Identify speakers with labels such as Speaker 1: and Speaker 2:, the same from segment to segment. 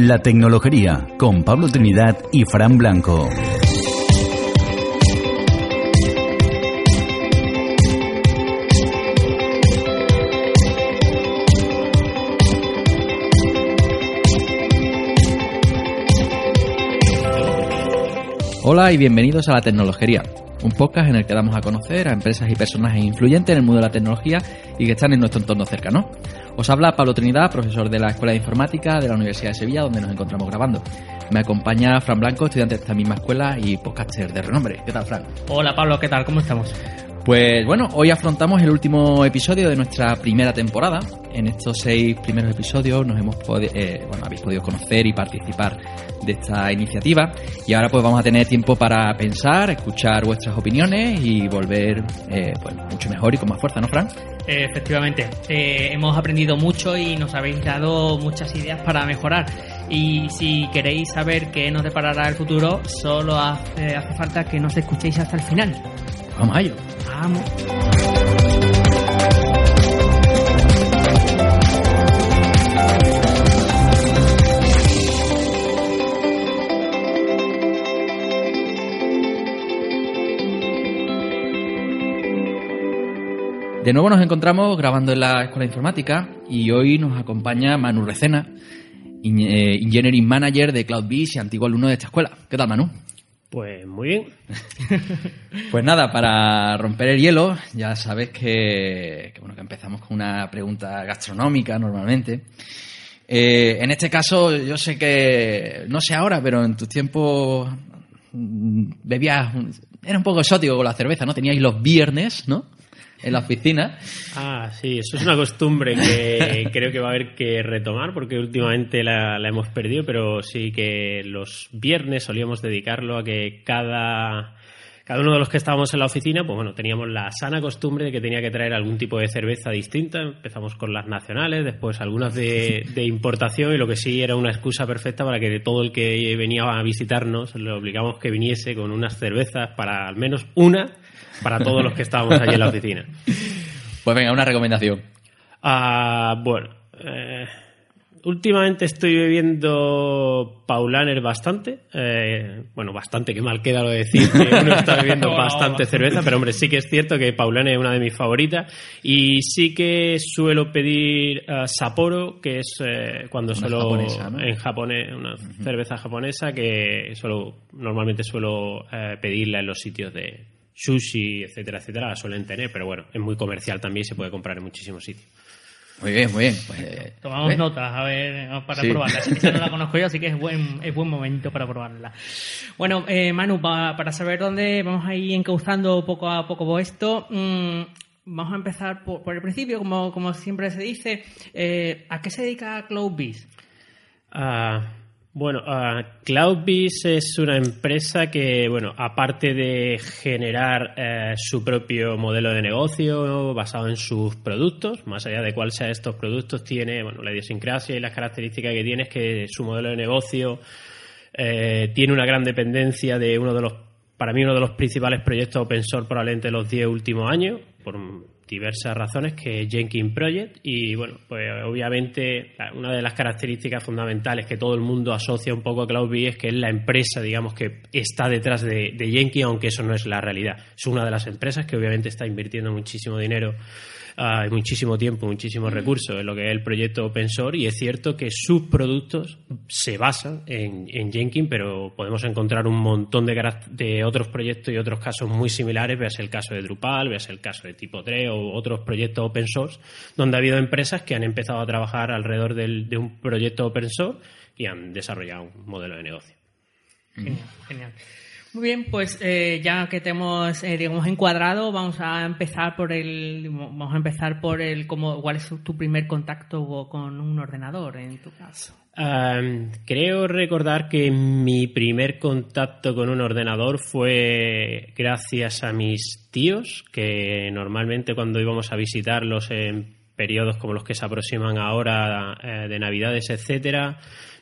Speaker 1: La tecnología con Pablo Trinidad y Fran Blanco.
Speaker 2: Hola y bienvenidos a La Tecnología, un podcast en el que damos a conocer a empresas y personajes influyentes en el mundo de la tecnología y que están en nuestro entorno cercano. Os habla Pablo Trinidad, profesor de la Escuela de Informática de la Universidad de Sevilla, donde nos encontramos grabando. Me acompaña Fran Blanco, estudiante de esta misma escuela y podcaster de renombre. ¿Qué tal, Fran?
Speaker 3: Hola Pablo, ¿qué tal? ¿Cómo estamos?
Speaker 2: Pues bueno, hoy afrontamos el último episodio de nuestra primera temporada. En estos seis primeros episodios nos hemos eh, bueno, habéis podido conocer y participar de esta iniciativa y ahora pues vamos a tener tiempo para pensar, escuchar vuestras opiniones y volver eh, pues mucho mejor y con más fuerza, ¿no, Fran?
Speaker 3: Efectivamente, eh, hemos aprendido mucho y nos habéis dado muchas ideas para mejorar. Y si queréis saber qué nos deparará el futuro, solo hace, hace falta que nos escuchéis hasta el final.
Speaker 2: Vamos a ello.
Speaker 3: Vamos.
Speaker 2: De nuevo nos encontramos grabando en la Escuela de Informática y hoy nos acompaña Manu Recena, eh, Engineering Manager de CloudBees y antiguo alumno de esta escuela. ¿Qué tal, Manu?
Speaker 4: Pues muy bien.
Speaker 2: Pues nada, para romper el hielo, ya sabes que, bueno, que empezamos con una pregunta gastronómica normalmente. Eh, en este caso, yo sé que, no sé ahora, pero en tus tiempos mm, bebías, era un poco exótico con la cerveza, ¿no? Teníais los viernes, ¿no? En la oficina.
Speaker 4: Ah, sí, eso es una costumbre que creo que va a haber que retomar porque últimamente la, la hemos perdido, pero sí que los viernes solíamos dedicarlo a que cada, cada uno de los que estábamos en la oficina, pues bueno, teníamos la sana costumbre de que tenía que traer algún tipo de cerveza distinta. Empezamos con las nacionales, después algunas de, de importación y lo que sí era una excusa perfecta para que de todo el que venía a visitarnos le obligamos que viniese con unas cervezas para al menos una para todos los que estábamos allí en la oficina.
Speaker 2: Pues venga, una recomendación.
Speaker 4: Ah, bueno, eh, últimamente estoy bebiendo Paulaner bastante. eh, bueno, bastante, que mal queda lo de decir que uno está bebiendo bastante cerveza, pero hombre, sí que es cierto que Paulaner es una de mis favoritas. Y sí que suelo pedir ah, Sapporo, que es eh, cuando
Speaker 2: Una
Speaker 4: suelo
Speaker 2: japonesa, ¿no?
Speaker 4: en japonés, una cerveza japonesa que suelo, normalmente suelo pedirla en los sitios de sushi, etcétera, etcétera, la suelen tener, pero bueno, es muy comercial también se puede comprar en muchísimos sitios.
Speaker 2: Muy bien, muy bien. Pues, eh,
Speaker 3: Tomamos
Speaker 2: ¿eh?
Speaker 3: notas, a ver, para
Speaker 2: Sí.
Speaker 3: probarla. Esa no la conozco yo, así que es buen, es buen momento para probarla. Bueno, eh, Manu, pa- para saber dónde vamos a ir encauzando poco a poco esto, mm, vamos a empezar por, por el principio, como, como siempre se dice. Eh, ¿A qué se dedica CloudBees?
Speaker 4: Ah, bueno, ah, CloudBees es una empresa que, bueno, aparte de generar eh, su propio modelo de negocio basado en sus productos, más allá de cuál sea estos productos, tiene, bueno, la idiosincrasia y las características que tiene es que su modelo de negocio eh, tiene una gran dependencia de uno de los, para mí, uno de los principales proyectos open source probablemente de los 10 últimos años, por diversas razones, que es Jenkins Project. Y bueno, pues obviamente una de las características fundamentales que todo el mundo asocia un poco a CloudBees es que es la empresa, digamos, que está detrás de, de Jenkins, aunque eso no es la realidad. Es una de las empresas que obviamente está invirtiendo muchísimo dinero ah, y muchísimo tiempo, muchísimos recursos en lo que es el proyecto open source y es cierto que sus productos se basan en, en Jenkins, pero podemos encontrar un montón de, de otros proyectos y otros casos muy similares, veas el caso de Drupal, veas el caso de Tipo 3 o otros proyectos open source, donde ha habido empresas que han empezado a trabajar alrededor de un proyecto open source y han desarrollado un modelo de negocio.
Speaker 3: Genial, genial. Muy bien, pues eh, ya que te hemos eh, digamos encuadrado, vamos a empezar por el vamos a empezar por el cómo cuál es tu primer contacto con un ordenador en tu caso.
Speaker 4: Creo recordar que mi primer contacto con un ordenador fue gracias a mis tíos, que normalmente cuando íbamos a visitarlos en periodos como los que se aproximan ahora eh, de Navidades, etcétera,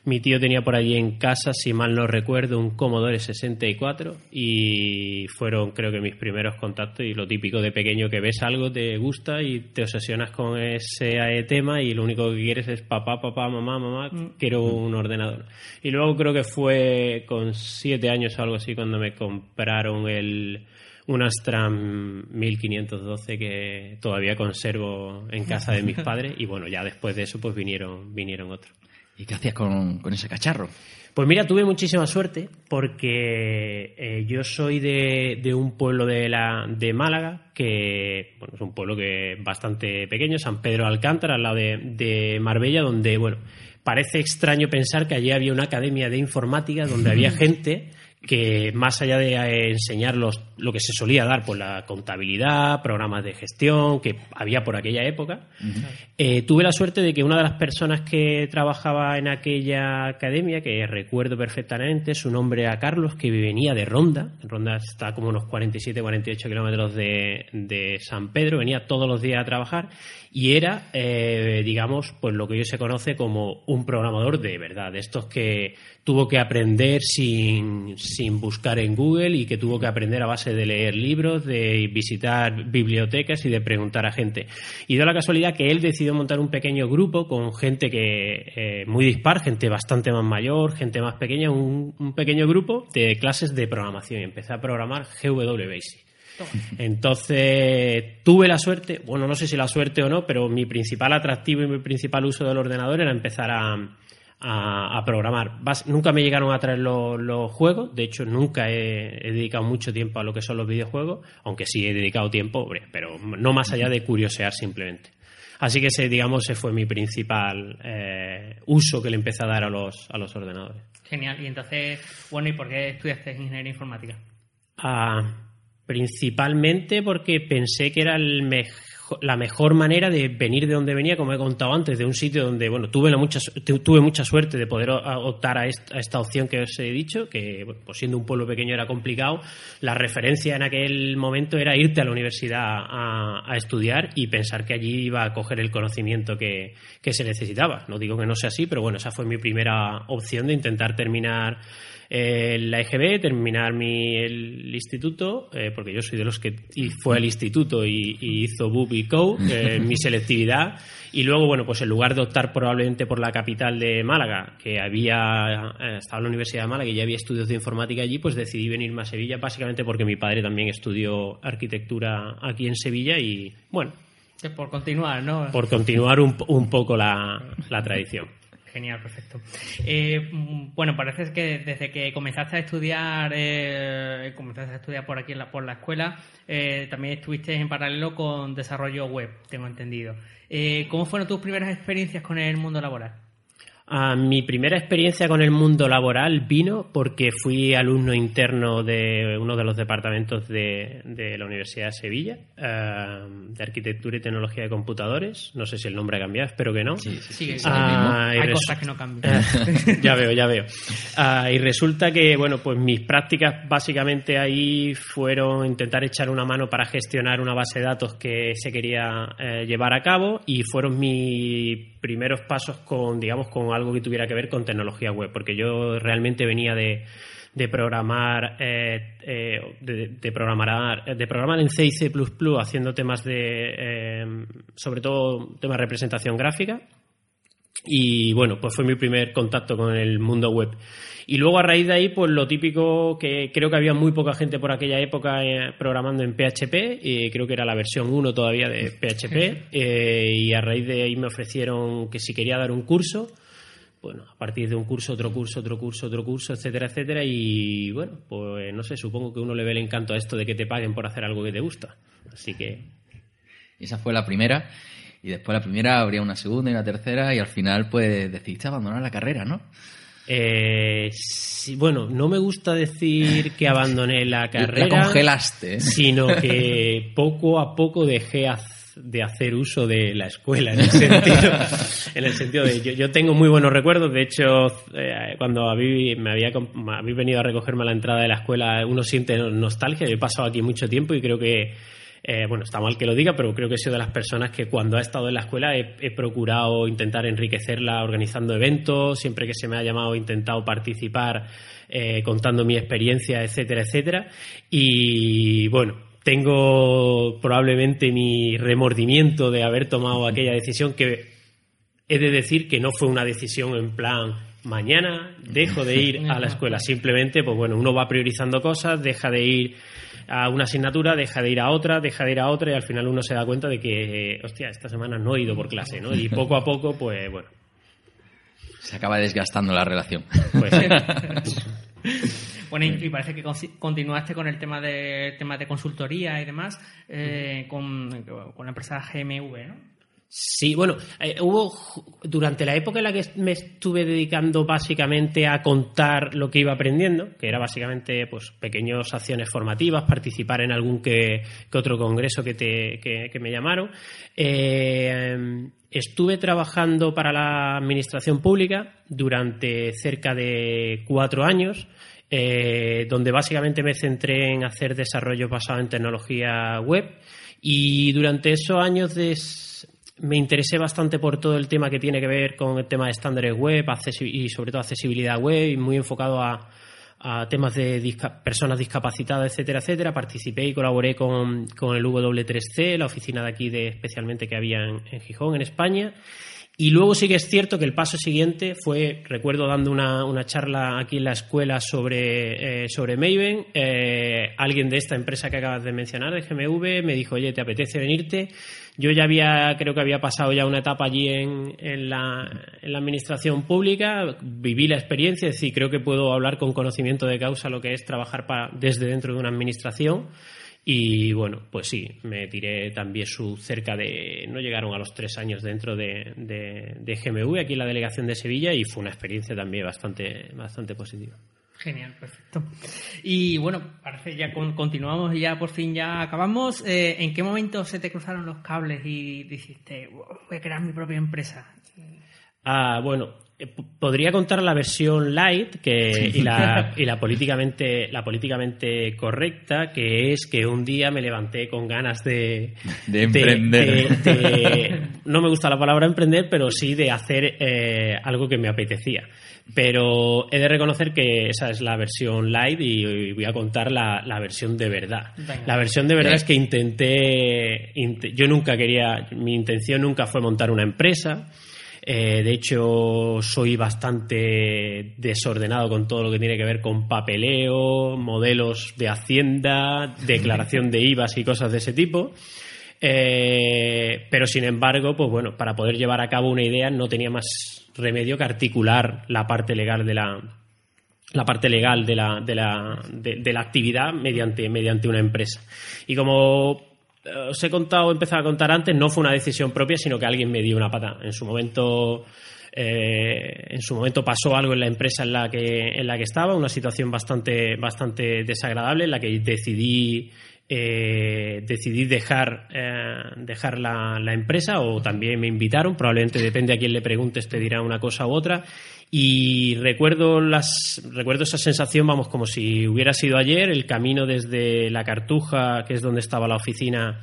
Speaker 4: mi tío tenía por allí en casa, si mal no recuerdo, un Commodore 64 y fueron creo que mis primeros contactos y lo típico de pequeño que ves algo, te gusta y te obsesionas con ese tema y lo único que quieres es papá, papá, mamá, mamá, mm. quiero un ordenador. Y luego creo que fue con siete años o algo así cuando me compraron el un Astram 1512 que todavía conservo en casa de mis padres y bueno, ya después de eso pues vinieron, vinieron otros.
Speaker 2: ¿Y qué hacías con, ese cacharro?
Speaker 4: Pues mira, tuve muchísima suerte porque eh, yo soy de, un pueblo de, la, de Málaga, que bueno, es un pueblo que bastante pequeño, San Pedro Alcántara, al lado de, de Marbella, donde, bueno, parece extraño pensar que allí había una academia de informática donde había gente que más allá de eh, enseñar lo que se solía dar por la contabilidad, programas de gestión que había por aquella época, eh, tuve la suerte de que una de las personas que trabajaba en aquella academia, que recuerdo perfectamente, su nombre era Carlos, que venía de Ronda, Ronda está como unos 47, 48 kilómetros de, de San Pedro, venía todos los días a trabajar y era, eh, digamos, pues lo que hoy se conoce como un programador de verdad, de estos que tuvo que aprender sin, sin buscar en Google y que tuvo que aprender a base de leer libros, de visitar bibliotecas y de preguntar a gente. Y dio la casualidad que él decidió montar un pequeño grupo con gente que eh, muy dispar, gente bastante más mayor, gente más pequeña, un, un pequeño grupo de clases de programación. Y empecé a programar GW Basic. Entonces tuve la suerte, bueno, no sé si la suerte o no, pero mi principal atractivo y mi principal uso del ordenador era empezar a, a, programar. nunca me llegaron a traer los, juegos, de hecho nunca he, dedicado mucho tiempo a lo que son los videojuegos, aunque sí he dedicado tiempo, pero no más allá de curiosear simplemente. Así que ese, digamos, ese fue mi principal eh, uso que le empecé a dar a los, a los ordenadores.
Speaker 3: Genial. Y entonces, bueno, ¿y por qué estudiaste ingeniería informática?
Speaker 4: Ah, principalmente porque pensé que era el mejor la mejor manera de venir de donde venía, como he contado antes, de un sitio donde, bueno, tuve, la mucha, tuve mucha suerte de poder optar a esta, opción que os he dicho, que pues siendo un pueblo pequeño era complicado. La referencia en aquel momento era irte a la universidad a, estudiar y pensar que allí iba a coger el conocimiento que, que se necesitaba. No digo que no sea así, pero bueno, esa fue mi primera opción de intentar terminar la EGB, terminar mi, el instituto, eh, porque yo soy de los que fue al instituto y, hizo BUP y CO, eh, mi selectividad, y luego, bueno, pues en lugar de optar probablemente por la capital de Málaga, que había, eh, estaba en la Universidad de Málaga y ya había estudios de informática allí, pues decidí venirme a Sevilla, básicamente porque mi padre también estudió arquitectura aquí en Sevilla y, bueno.
Speaker 3: Por continuar, ¿no?
Speaker 4: Por continuar un, un poco la, la tradición.
Speaker 3: Genial, perfecto. Eh, bueno, parece que desde que comenzaste a estudiar, eh, comenzaste a estudiar por aquí por la escuela, eh, también estuviste en paralelo con desarrollo web, tengo entendido. ¿Cómo fueron tus primeras experiencias con el mundo laboral?
Speaker 4: Mi primera experiencia con el mundo laboral vino porque fui alumno interno de uno de los departamentos de, la Universidad de Sevilla, eh, de Arquitectura y Tecnología de Computadores. No sé si el nombre ha cambiado, espero que no.
Speaker 3: Sí, sí, ah, Hay cosas que no cambian.
Speaker 4: ya veo, ya veo. Ah, y resulta que, bueno, pues mis prácticas básicamente ahí fueron intentar echar una mano para gestionar una base de datos que se quería eh, llevar a cabo y fueron mis primeros pasos con, digamos, con algo que tuviera que ver con tecnología web, porque yo realmente venía de, de programar eh, eh, de, programar de programar en C y C++ haciendo temas de eh, sobre todo temas de representación gráfica y bueno pues fue mi primer contacto con el mundo web y luego a raíz de ahí pues lo típico que creo que había muy poca gente por aquella época programando en PHP y creo que era la versión 1 todavía de PHP y a raíz de ahí me ofrecieron que si quería dar un curso bueno, a partir de un curso, otro curso, otro curso, otro curso, etcétera, etcétera. Y bueno, pues no sé, supongo que uno le ve el encanto a esto de que te paguen por hacer algo que te gusta. Así que.
Speaker 2: Esa fue la primera. Y después la primera habría una segunda y una tercera. Y al final, pues decidiste abandonar la carrera, ¿no?
Speaker 4: Eh, sí, bueno, no me gusta decir que abandoné la carrera.
Speaker 2: La congelaste. ¿eh?
Speaker 4: Sino que poco a poco dejé de hacer uso de la escuela en el sentido, en el sentido de yo, yo tengo muy buenos recuerdos de hecho eh, cuando me había habéis venido a recogerme a la entrada de la escuela uno siente nostalgia yo he pasado aquí mucho tiempo y creo que eh, bueno, está mal que lo diga, pero creo que he sido de las personas que cuando ha estado en la escuela he, procurado intentar enriquecerla organizando eventos, siempre que se me ha llamado he intentado participar eh, contando mi experiencia, etcétera, etcétera. Y bueno, tengo probablemente mi remordimiento de haber tomado aquella decisión que he de decir que no fue una decisión en plan mañana dejo de ir a la escuela. Simplemente, pues bueno, uno va priorizando cosas, deja de ir a una asignatura, deja de ir a otra, deja de ir a otra y al final uno se da cuenta de que, hostia, esta semana no he ido por clase, ¿no? Y poco a poco, pues bueno.
Speaker 2: Se acaba desgastando la relación.
Speaker 3: Pues Bueno, y, parece que continuaste con el tema de temas de consultoría y demás eh, con, con la empresa GMV, ¿no?
Speaker 4: Sí, bueno, eh, hubo durante la época en la que me estuve dedicando básicamente a contar lo que iba aprendiendo, que era básicamente pues pequeñas acciones formativas, participar en algún que, otro congreso que, te, que, me llamaron. Eh, estuve trabajando para la administración pública durante cerca de cuatro años. Eh, donde básicamente me centré en hacer desarrollo basado en tecnología web y durante esos años de me interesé bastante por todo el tema que tiene que ver con el tema de estándares web y sobre todo accesibilidad web y muy enfocado a, temas de personas discapacitadas, etcétera, etcétera. Participé y colaboré con, el W3C, la oficina de aquí de especialmente que había en Gijón, en España. Y luego sí que es cierto que el paso siguiente fue, recuerdo dando una, una charla aquí en la escuela sobre, eh, sobre Maven, eh, alguien de esta empresa que acabas de mencionar, de GMV, me dijo, oye, ¿te apetece venirte? Yo ya había, creo que había pasado ya una etapa allí en, en, la, en la administración pública, viví la experiencia, es decir, creo que puedo hablar con conocimiento de causa lo que es trabajar para, desde dentro de una administración. Y bueno, pues sí, me tiré también su cerca de. No llegaron a los tres años dentro de, de, GMV, aquí en la delegación de Sevilla, y fue una experiencia también bastante, bastante positiva.
Speaker 3: Genial, perfecto. Y bueno, parece ya continuamos y ya por fin ya acabamos. Eh, ¿En qué momento se te cruzaron los cables y dijiste, voy a crear mi propia empresa?
Speaker 4: Ah, bueno, podría contar la versión light que, y, la, y la, políticamente, la políticamente correcta, que es que un día me levanté con ganas de...
Speaker 2: De emprender.
Speaker 4: no me gusta la palabra emprender, pero sí de hacer eh, algo que me apetecía. Pero he de reconocer que esa es la versión light y voy a contar la, la versión de verdad. La versión de verdad es que intenté... yo nunca quería... Mi intención nunca fue montar una empresa. Eh, de hecho, soy bastante desordenado con todo lo que tiene que ver con papeleo, modelos de hacienda, declaración de IVAs y cosas de ese tipo. Eh, pero sin embargo, pues bueno, para poder llevar a cabo una idea no tenía más remedio que articular la parte legal de la, la parte legal de la, de la, de la actividad mediante, mediante una empresa. Y como os he contado, empezado a contar antes, no fue una decisión propia, sino que alguien me dio una pata. En su momento, eh, en su momento pasó algo en la empresa en la que, en la que estaba, una situación bastante, bastante desagradable, en la que decidí eh, decidí dejar, dejar la, la, empresa o también me invitaron, probablemente depende a quién le preguntes, te dirá una cosa u otra. Y recuerdo, las, recuerdo esa sensación, vamos, como si hubiera sido ayer, el camino desde la Cartuja, que es donde estaba la oficina,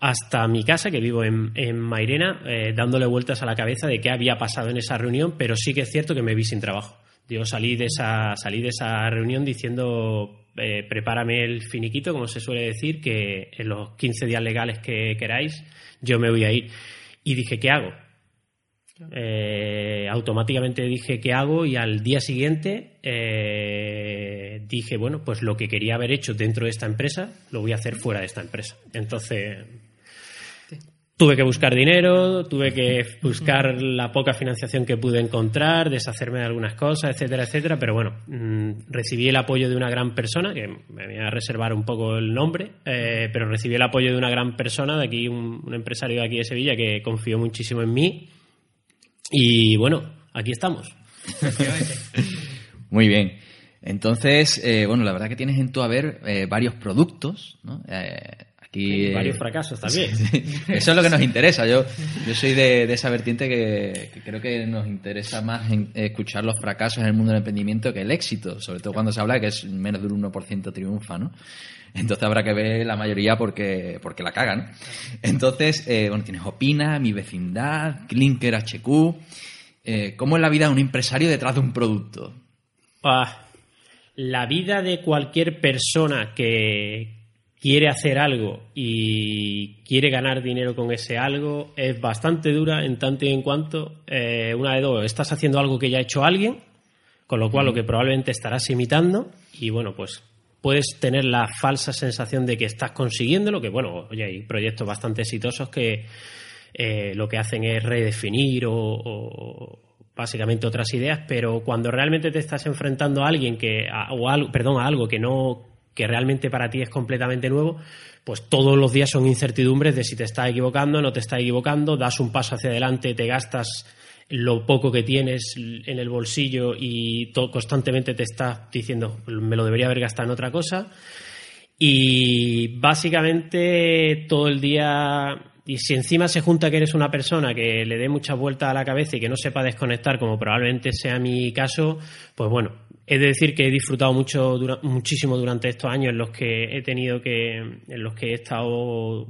Speaker 4: hasta mi casa, que vivo en, en Mairena, eh, dándole vueltas a la cabeza de qué había pasado en esa reunión, pero sí que es cierto que me vi sin trabajo. Yo salí de esa, salí de esa reunión diciendo, eh, prepárame el finiquito, como se suele decir, que en los 15 días legales que queráis, yo me voy a ir. Y dije, ¿qué hago? Eh, automáticamente dije qué hago y al día siguiente eh, dije, bueno, pues lo que quería haber hecho dentro de esta empresa lo voy a hacer fuera de esta empresa. Entonces tuve que buscar dinero, tuve que buscar la poca financiación que pude encontrar, deshacerme de algunas cosas, etcétera, etcétera. Pero bueno, mm, recibí el apoyo de una gran persona, que me voy a reservar un poco el nombre, eh, pero recibí el apoyo de una gran persona de aquí, un, un empresario de aquí de Sevilla que confió muchísimo en mí y bueno, aquí estamos.
Speaker 2: Muy bien. Entonces, eh, bueno, la verdad que tienes en tu haber eh, varios productos, ¿no? Eh, aquí,
Speaker 4: Y varios fracasos también.
Speaker 2: Eso es lo que nos interesa. Yo, yo soy de, de esa vertiente que, que creo que nos interesa más en- escuchar los fracasos en el mundo del emprendimiento que el éxito, sobre todo cuando se habla de que es menos del 1% triunfa, ¿no? Entonces habrá que ver la mayoría porque, porque la cagan. Entonces, eh, bueno, tienes Opina, Mi Vecindad, Clinker HQ. Eh, ¿Cómo es la vida de un empresario detrás de un producto?
Speaker 4: Ah, la vida de cualquier persona que quiere hacer algo y quiere ganar dinero con ese algo es bastante dura en tanto y en cuanto eh, una de dos, estás haciendo algo que ya ha hecho alguien, con lo cual lo que probablemente estarás imitando y bueno, pues puedes tener la falsa sensación de que estás consiguiéndolo, que bueno, oye, hay proyectos bastante exitosos que eh, lo que hacen es redefinir o, básicamente otras ideas, pero cuando realmente te estás enfrentando a alguien que, o algo, perdón, a algo que no que realmente para ti es completamente nuevo, pues todos los días son incertidumbres de si te estás equivocando, no te estás equivocando, das un paso hacia adelante, te gastas lo poco que tienes en el bolsillo y constantemente te estás diciendo me lo debería haber gastado en otra cosa y básicamente todo el día, y si encima se junta que eres una persona que le dé muchas vueltas a la cabeza y que no sepa desconectar, como probablemente sea mi caso, pues bueno, he de decir que he disfrutado mucho, dura- muchísimo durante estos años en los que he tenido que, en los que he estado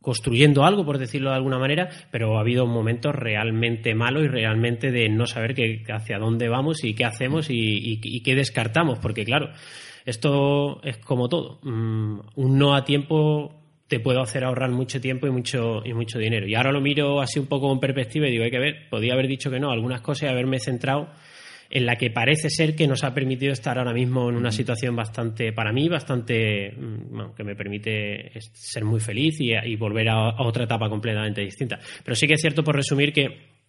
Speaker 4: construyendo algo, por decirlo de alguna manera, pero ha habido momentos realmente malos y realmente de no saber qué- hacia dónde vamos y qué hacemos y, qué descartamos, porque claro, esto es como todo. Mm, un no a tiempo te puede hacer ahorrar mucho tiempo y mucho, y mucho dinero. Y ahora lo miro así un poco con perspectiva y digo, hay que ver, podía haber dicho que no, algunas cosas y haberme centrado en la que parece ser que nos ha permitido estar ahora mismo en una situación bastante, para mí, bastante, mm, bueno, que me permite ser muy feliz y, y volver a, a otra etapa completamente distinta. Pero sí que es cierto, por resumir, que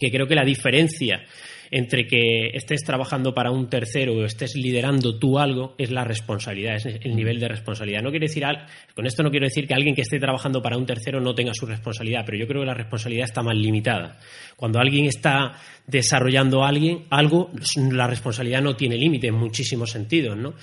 Speaker 4: que creo que la diferencia entre que estés trabajando para un tercero o estés liderando tú algo es la responsabilidad, es el nivel de responsabilidad. No quiere decir al- con esto no quiero decir que alguien que esté trabajando para un tercero no tenga su responsabilidad, pero yo creo que la responsabilidad está más limitada. Cuando alguien está desarrollando alguien, algo, la responsabilidad no tiene límite en muchísimos sentidos, ¿no?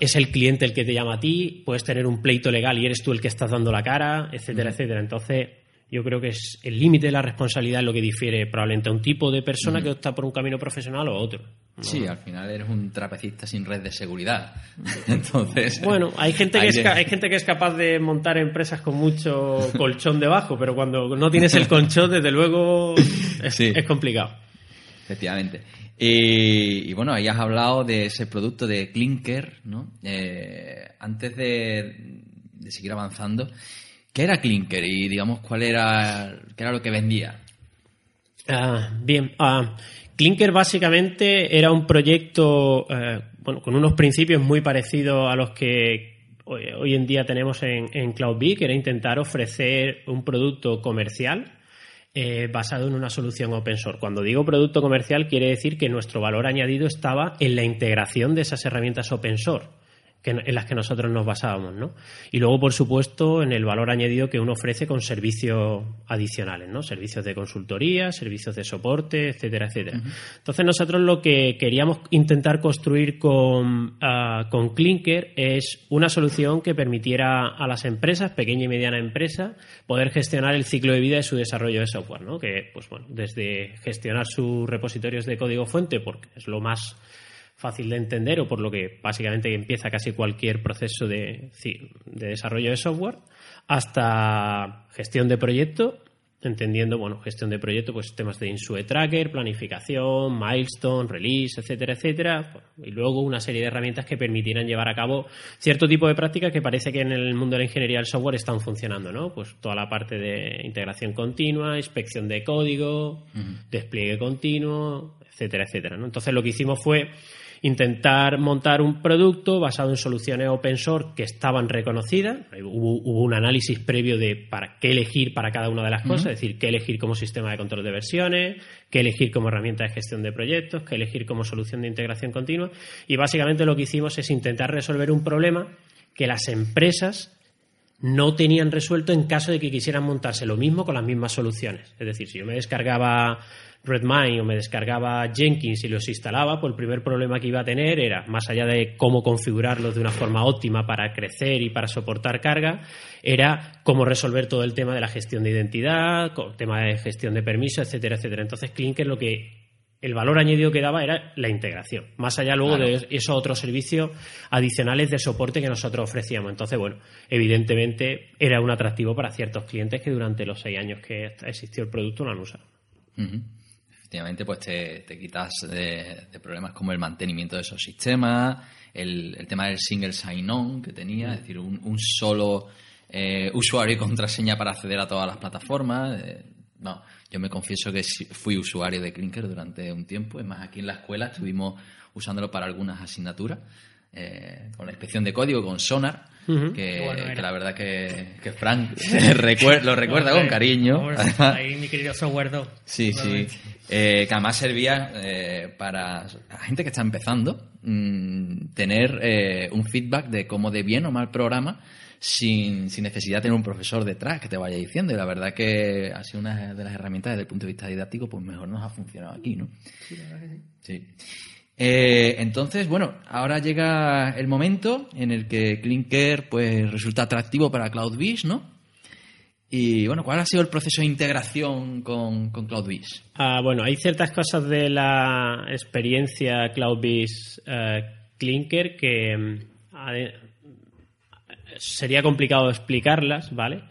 Speaker 4: Es el cliente el que te llama a ti, puedes tener un pleito legal y eres tú el que estás dando la cara, etcétera, etcétera. Entonces, yo creo que es el límite de la responsabilidad lo que difiere probablemente a un tipo de persona que opta por un camino profesional o a otro.
Speaker 2: Sí, al final eres un trapecista sin red de seguridad. Entonces.
Speaker 4: Bueno, hay gente, que es, hay gente que es capaz de montar empresas con mucho colchón debajo, pero cuando no tienes el colchón, desde luego es,
Speaker 2: Sí.
Speaker 4: es complicado.
Speaker 2: Efectivamente. Y, y bueno, ahí has hablado de ese producto de Clinker, ¿no? Eh, antes de, de seguir avanzando, ¿qué era Clinker? Y digamos, ¿cuál era, qué era lo que vendía?
Speaker 4: Ah, bien, ah, Clinker básicamente era un proyecto eh, bueno, con unos principios muy parecidos a los que hoy, hoy en día tenemos en, en CloudBee, que era intentar ofrecer un producto comercial eh, basado en una solución open source. Cuando digo producto comercial, quiere decir que nuestro valor añadido estaba en la integración de esas herramientas open source que- en las que nosotros nos basábamos, ¿no? Y luego, por supuesto, en el valor añadido que uno ofrece con servicios adicionales, ¿no? Servicios de consultoría, servicios de soporte, etcétera, etcétera. Entonces, nosotros lo que queríamos intentar construir con, ah, con Clinker es una solución que permitiera a las empresas, pequeña y mediana empresa, poder gestionar el ciclo de vida de su desarrollo de software, ¿no? Que, pues bueno, desde gestionar sus repositorios de código fuente, porque es lo más fácil de entender o por lo que básicamente empieza casi cualquier proceso de, de desarrollo de software, hasta gestión de proyecto, entendiendo, bueno, gestión de proyecto, pues temas de Insue Tracker, planificación, milestone, release, etcétera, etcétera, y luego una serie de herramientas que permitieran llevar a cabo cierto tipo de prácticas que parece que en el mundo de la ingeniería del software están funcionando, ¿no? Pues toda la parte de integración continua, inspección de código, despliegue continuo, etcétera, etcétera, ¿no? Entonces lo que hicimos fue intentar montar un producto basado en soluciones open source que estaban reconocidas. Hubo, hubo un análisis previo de para qué elegir para cada una de las cosas, es decir, qué elegir como sistema de control de versiones, qué elegir como herramienta de gestión de proyectos, qué elegir como solución de integración continua. Y básicamente lo que hicimos es intentar resolver un problema que las empresas no tenían resuelto en caso de que quisieran montarse lo mismo con las mismas soluciones. Es decir, si yo me descargaba Redmine o me descargaba Jenkins y los instalaba, pues el primer problema que iba a tener era, más allá de cómo configurarlos de una forma óptima para crecer y para soportar carga, era cómo resolver todo el tema de la gestión de identidad, el tema de gestión de permisos, etcétera, etcétera. Entonces, Clinker lo que el valor añadido que daba era la integración, más allá luego de esos otros servicios adicionales de soporte que nosotros ofrecíamos. Entonces, bueno, evidentemente era un atractivo para ciertos clientes que durante los seis años que existió el producto lo han usado.
Speaker 2: Efectivamente, pues te, quitas de, problemas como el mantenimiento de esos sistemas, el, tema del single sign-on que tenía, es decir, un, solo eh, usuario y contraseña para acceder a todas las plataformas. Eh, no, yo me confieso que fui usuario de Clinker durante un tiempo. Es más, aquí en la escuela estuvimos usándolo para algunas asignaturas. Eh, con la inspección de código, con Sonar, que, la verdad que, que Frank lo recuerda con cariño.
Speaker 3: ahí mi querido software
Speaker 2: Sí, sí. Eh, que además servía eh, para la gente que está empezando mm, tener un feedback de cómo de bien o mal programa sin, sin, necesidad de tener un profesor detrás que te vaya diciendo. Y la verdad que ha sido una de las herramientas desde el punto de vista didáctico, pues mejor nos ha funcionado aquí, ¿no? Sí, la verdad que sí. sí. Eh, entonces, bueno, ahora llega el momento en el que Clinker pues resulta atractivo para CloudBees, ¿no? Y bueno, ¿cuál ha sido el proceso de integración con, con CloudBees?
Speaker 4: Ah, bueno, hay ciertas cosas de la experiencia CloudBees eh, Clinker que mm, sería complicado explicarlas, ¿vale?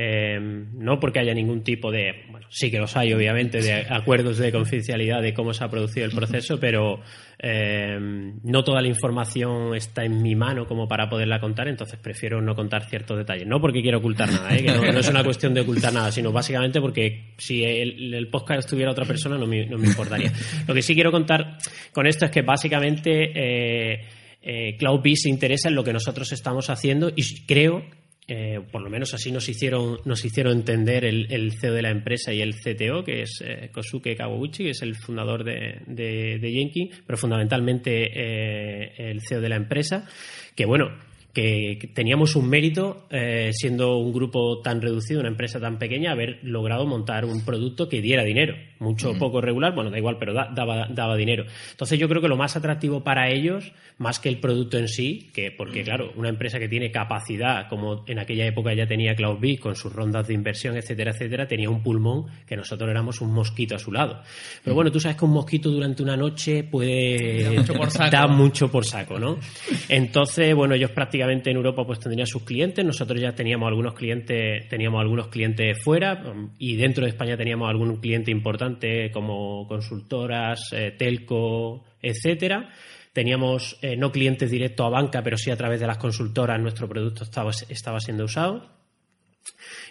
Speaker 4: Eh, no porque haya ningún tipo de, bueno, sí que los hay obviamente, de acuerdos de confidencialidad de cómo se ha producido el proceso, pero eh, no toda la información está en mi mano como para poderla contar, entonces prefiero no contar ciertos detalles. No porque quiera ocultar nada, ¿eh? que no, es una cuestión de ocultar nada, sino básicamente porque si el, podcast estuviera otra persona no me, no me, importaría. Lo que sí quiero contar con esto es que básicamente eh, CloudBees se interesa en lo que nosotros estamos haciendo y creo eh, por lo menos así nos hicieron, nos hicieron entender el, CEO de la empresa y el CTO, que es eh, Kosuke Kawaguchi, que es el fundador de, de, de pero fundamentalmente eh, el CEO de la empresa, que bueno, que teníamos un mérito, eh, siendo un grupo tan reducido, una empresa tan pequeña, haber logrado montar un producto que diera dinero. Mucho o poco regular, bueno, da igual, pero daba, daba dinero. Entonces yo creo que lo más atractivo para ellos, más que el producto en sí, que porque claro, una empresa que tiene capacidad, como en aquella época ya tenía CloudBees, con sus rondas de inversión, etcétera, etcétera, tenía un pulmón que nosotros éramos un mosquito a su lado. Pero bueno, tú sabes que un mosquito durante una noche puede dar mucho por saco, ¿no? Entonces, bueno, ellos prácticamente en Europa pues tendría sus clientes, nosotros ya teníamos algunos clientes, teníamos algunos clientes fuera y dentro de España teníamos algún cliente importante como consultoras, eh, telco, etcétera. Teníamos eh, no clientes directos a banca, pero sí a través de las consultoras nuestro producto estaba, estaba siendo usado.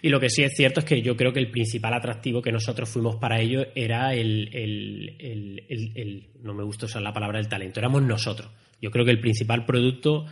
Speaker 4: Y lo que sí es cierto es que yo creo que el principal atractivo que nosotros fuimos para ello era el, el, el no me gusta usar la palabra el talento, éramos nosotros. Yo creo que el principal producto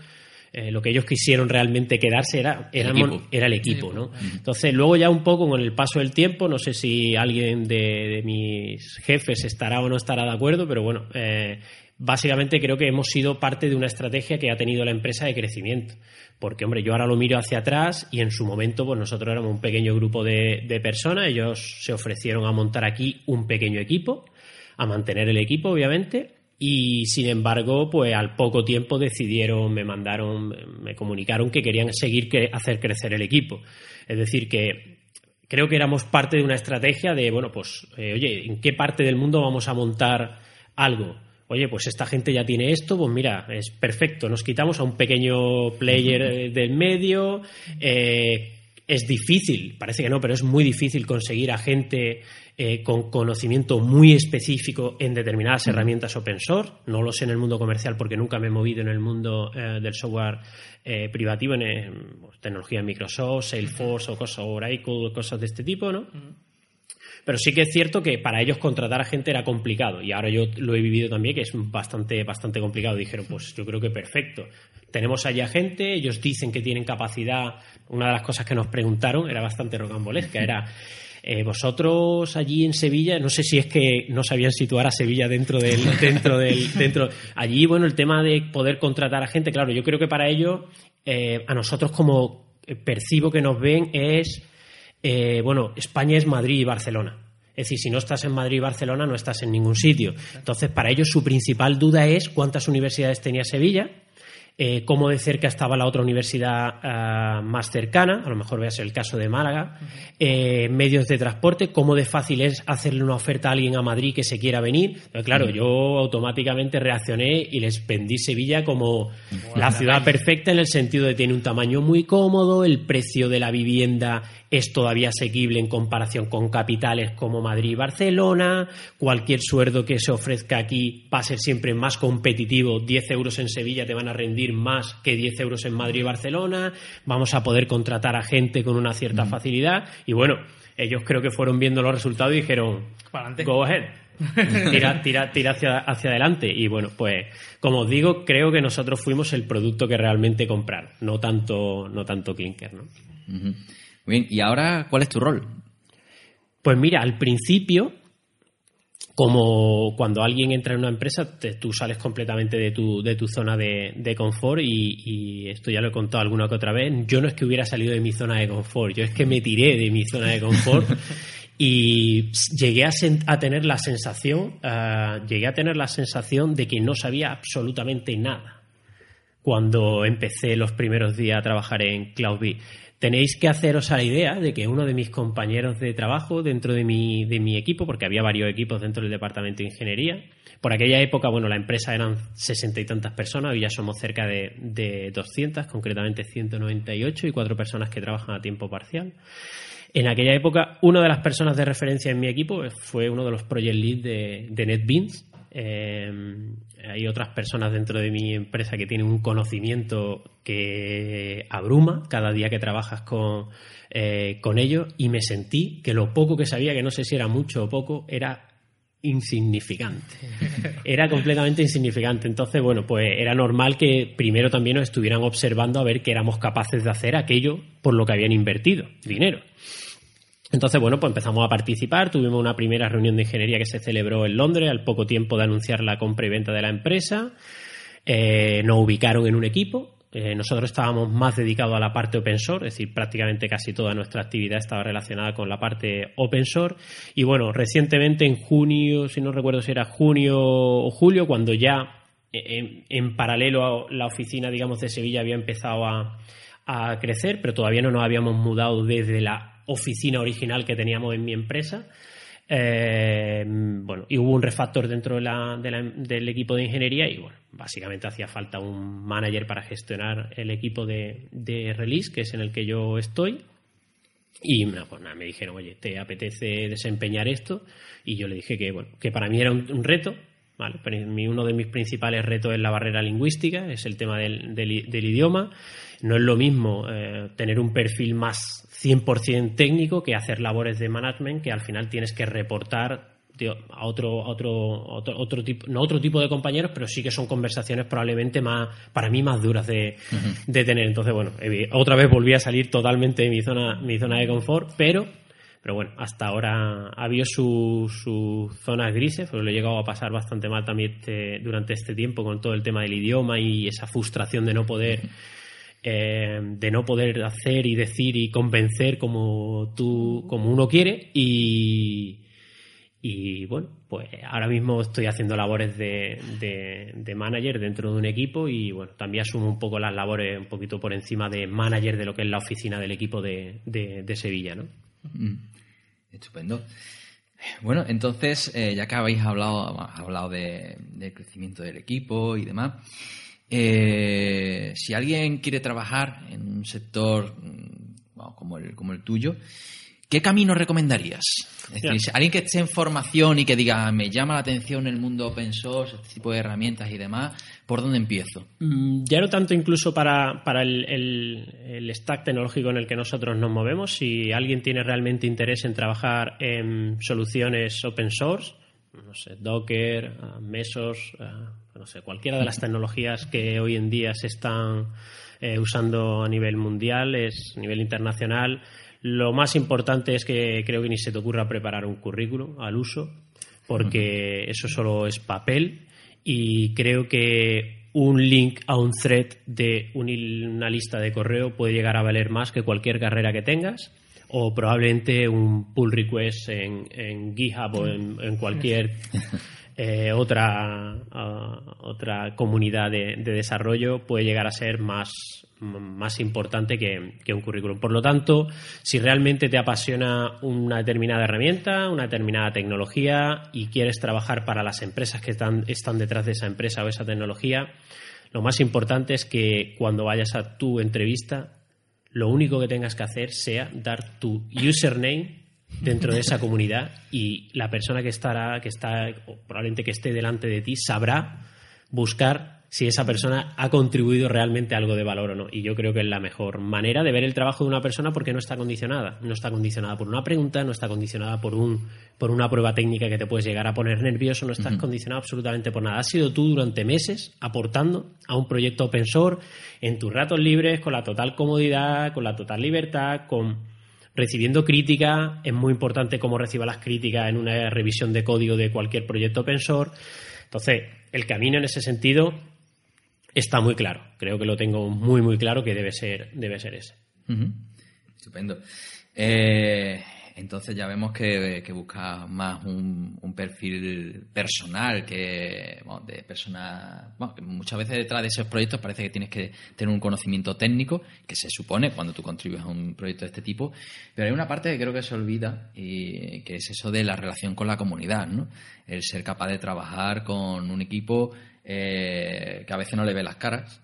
Speaker 4: eh, lo que ellos quisieron realmente quedarse era, era, el equipo, ¿no? Entonces, luego ya un poco con el paso del tiempo, no sé si alguien de, mis jefes estará o no estará de acuerdo, pero bueno, eh, básicamente creo que hemos sido parte de una estrategia que ha tenido la empresa de crecimiento. Porque, hombre, yo ahora lo miro hacia atrás y en su momento, pues nosotros éramos un pequeño grupo de, de personas, ellos se ofrecieron a montar aquí un pequeño equipo, a mantener el equipo, obviamente, y sin embargo, pues al poco tiempo decidieron, me mandaron, me comunicaron que querían seguir que, hacer crecer el equipo. Es decir, que creo que éramos parte de una estrategia de, bueno, pues, eh, oye, ¿en qué parte del mundo vamos a montar algo? Oye, pues esta gente ya tiene esto, pues mira, es perfecto, nos quitamos a un pequeño player eh, del medio, eh, es difícil, parece que no, pero es muy difícil conseguir a gente eh, con conocimiento muy específico en determinadas herramientas open source. No lo sé en el mundo comercial porque nunca me he movido en el mundo eh, del software eh, privativo, en pues, tecnología de Microsoft, Salesforce o cosas, Oracle, cosas de este tipo, ¿no? Pero sí que es cierto que para ellos contratar a gente era complicado y ahora yo lo he vivido también que es bastante, bastante complicado. Dijeron, pues yo creo que perfecto. Tenemos allá gente, ellos dicen que tienen capacidad. Una de las cosas que nos preguntaron era bastante rocambolesca, era eh, vosotros allí en Sevilla, no sé si es que no sabían situar a Sevilla dentro del, dentro del, dentro. Allí, bueno, el tema de poder contratar a gente, claro, yo creo que para ello, eh, a nosotros como percibo que nos ven es, eh, bueno, España es Madrid y Barcelona. Es decir, si no estás en Madrid y Barcelona, no estás en ningún sitio. Entonces, para ellos su principal duda es cuántas universidades tenía Sevilla, eh, cómo de cerca estaba la otra universidad ah, más cercana, a lo mejor voy a ser el caso de Málaga, eh, medios de transporte, cómo de fácil es hacerle una oferta a alguien a Madrid que se quiera venir. Pero claro, yo automáticamente reaccioné y les vendí Sevilla como la ciudad perfecta en el sentido de tiene un tamaño muy cómodo, el precio de la vivienda es todavía asequible en comparación con capitales como Madrid y Barcelona, cualquier sueldo que se ofrezca aquí va a ser siempre más competitivo, 10 euros en Sevilla te van a rendir más que 10 euros en Madrid y Barcelona, vamos a poder contratar a gente con una cierta facilidad. Y bueno, ellos creo que fueron viendo los resultados y dijeron, go ahead. tira, tira, tira hacia, hacia adelante. Y bueno, pues como os digo, creo que nosotros fuimos el producto que realmente comprar, no tanto, no tanto Clinker, ¿no?
Speaker 2: Muy bien, ¿y ahora cuál es tu rol?
Speaker 4: Pues mira, al principio, como cuando alguien entra en una empresa, te- tú sales completamente de tu, de tu zona de, de confort y, y esto ya lo he contado alguna que otra vez. Yo no es que hubiera salido de mi zona de confort, yo es que me tiré de mi zona de confort y llegué a, a tener la sensación, ah, llegué a tener la sensación de que no sabía absolutamente nada cuando empecé los primeros días a trabajar en CloudBee. Tenéis que haceros a la idea de que uno de mis compañeros de trabajo dentro de mi, de mi equipo, porque había varios equipos dentro del departamento de ingeniería, por aquella época, bueno, la empresa eran sesenta y tantas personas, hoy ya somos cerca de, de 200, concretamente 198 y cuatro personas que trabajan a tiempo parcial. En aquella época, una de las personas de referencia en mi equipo fue uno de los project leads de, de NetBeans. Eh, hay otras personas dentro de mi empresa que tienen un conocimiento que abruma cada día que trabajas con, eh, con ellos y me sentí que lo poco que sabía, que no sé si era mucho o poco, era insignificante. Era completamente insignificante. Entonces, bueno, pues era normal que primero también nos estuvieran observando a ver que éramos capaces de hacer aquello por lo que habían invertido dinero. Entonces, bueno, pues empezamos a participar. Tuvimos una primera reunión de ingeniería que se celebró en Londres al poco tiempo de anunciar la compra y venta de la empresa. Eh, nos ubicaron en un equipo. Eh, nosotros estábamos más dedicados a la parte open source, es decir, prácticamente casi toda nuestra actividad estaba relacionada con la parte open source. Y bueno, recientemente en junio, si no recuerdo si era junio o julio, cuando ya en, en paralelo a la oficina, digamos, de Sevilla había empezado a, a crecer, pero todavía no nos habíamos mudado desde la oficina original que teníamos en mi empresa. Eh, bueno, y hubo un refactor dentro del equipo de ingeniería y bueno, básicamente hacía falta un manager para gestionar el equipo de, release, que es en el que yo estoy. Y pues nada, me dijeron, oye, ¿te apetece desempeñar esto? Y yo le dije que, bueno, que para mí era un, reto, uno de mis principales retos es la barrera lingüística, es el tema del idioma. No es lo mismo eh, tener un perfil más 100% técnico que hacer labores de management que al final tienes que reportar tío, a otro, a otro, otro, otro tipo, no otro tipo de compañeros, pero sí que son conversaciones probablemente más, para mí más duras de, de tener. Entonces, bueno, otra vez volví a salir totalmente de mi zona, mi zona de confort, pero, pero bueno, hasta ahora ha habido sus sus zonas grises, pero lo he llegado a pasar bastante mal también este- durante este tiempo con todo el tema del idioma y esa frustración de no poder eh, de no poder hacer y decir y convencer como tú como uno quiere y y bueno, pues ahora mismo estoy haciendo labores de, de, manager dentro de un equipo y bueno, también asumo un poco las labores un poquito por encima de manager de lo que es la oficina del equipo de, de, de Sevilla, ¿no?
Speaker 2: Mm, Estupendo. Bueno, entonces, eh, ya que habéis hablado, hablado de- del crecimiento del equipo y demás, eh, si alguien quiere trabajar en un sector mm, bueno, como, el, como el tuyo, ¿qué camino recomendarías? Es decir, alguien que esté en formación y que diga, me llama la atención el mundo open source, este tipo de herramientas y demás, ¿por dónde empiezo?
Speaker 4: Mm, Ya no tanto incluso para, para el, el- el stack tecnológico en el que nosotros nos movemos. Si alguien tiene realmente interés en trabajar en soluciones open source, no sé, Docker, ah, Mesos, ah, no sé, cualquiera de las tecnologías que hoy en día se están eh, usando a nivel mundial, es a nivel internacional. Lo más importante es que creo que ni se te ocurra preparar un currículum al uso, porque eso solo es papel. Y creo que un link a un thread de un- una lista de correo puede llegar a valer más que cualquier carrera que tengas o probablemente un pull request en, en GitHub o en, cualquier eh, otra, uh, otra comunidad de, de, desarrollo puede llegar a ser más, más importante que, que, un currículum. Por lo tanto, si realmente te apasiona una determinada herramienta, una determinada tecnología y quieres trabajar para las empresas que están, están detrás de esa empresa o esa tecnología, lo más importante es que cuando vayas a tu entrevista lo único que tengas que hacer sea dar tu username dentro de esa comunidad y la persona que estará, que está, probablemente que esté delante de ti, sabrá buscar si esa persona ha contribuido realmente algo de valor o no. Y yo creo que es la mejor manera de ver el trabajo de una persona porque no está condicionada. No está condicionada por una pregunta, no está condicionada por, un, por una prueba técnica que te puedes llegar a poner nervioso, no estás condicionado absolutamente por nada. Has sido tú durante meses aportando a un proyecto open source en tus ratos libres, con la total comodidad, con la total libertad, con recibiendo crítica. Es muy importante cómo reciba las críticas en una revisión de código de cualquier proyecto open source. Entonces, el camino en ese sentido está muy claro. Creo que lo tengo muy, muy claro que debe ser, debe ser ese.
Speaker 2: Estupendo. Eh, entonces ya vemos que, busca más un, perfil personal que de persona. Bueno, que muchas veces detrás de esos proyectos parece que tienes que tener un conocimiento técnico, que se supone cuando tú contribuyes a un proyecto de este tipo. Pero hay una parte que creo que se olvida, y que es eso de la relación con la comunidad, ¿no? El ser capaz de trabajar con un equipo eh, que a veces no le ve las caras,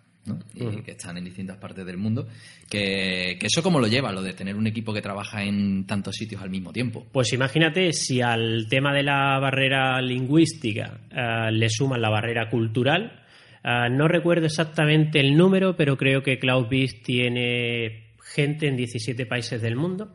Speaker 2: y que están en distintas partes del mundo, que, eso cómo lo lleva, lo de tener un equipo que trabaja en tantos sitios al mismo tiempo.
Speaker 4: Pues imagínate si al tema de la barrera lingüística eh, le suman la barrera cultural. Eh, no recuerdo exactamente el número, pero creo que CloudBeast tiene gente en 17 países del mundo.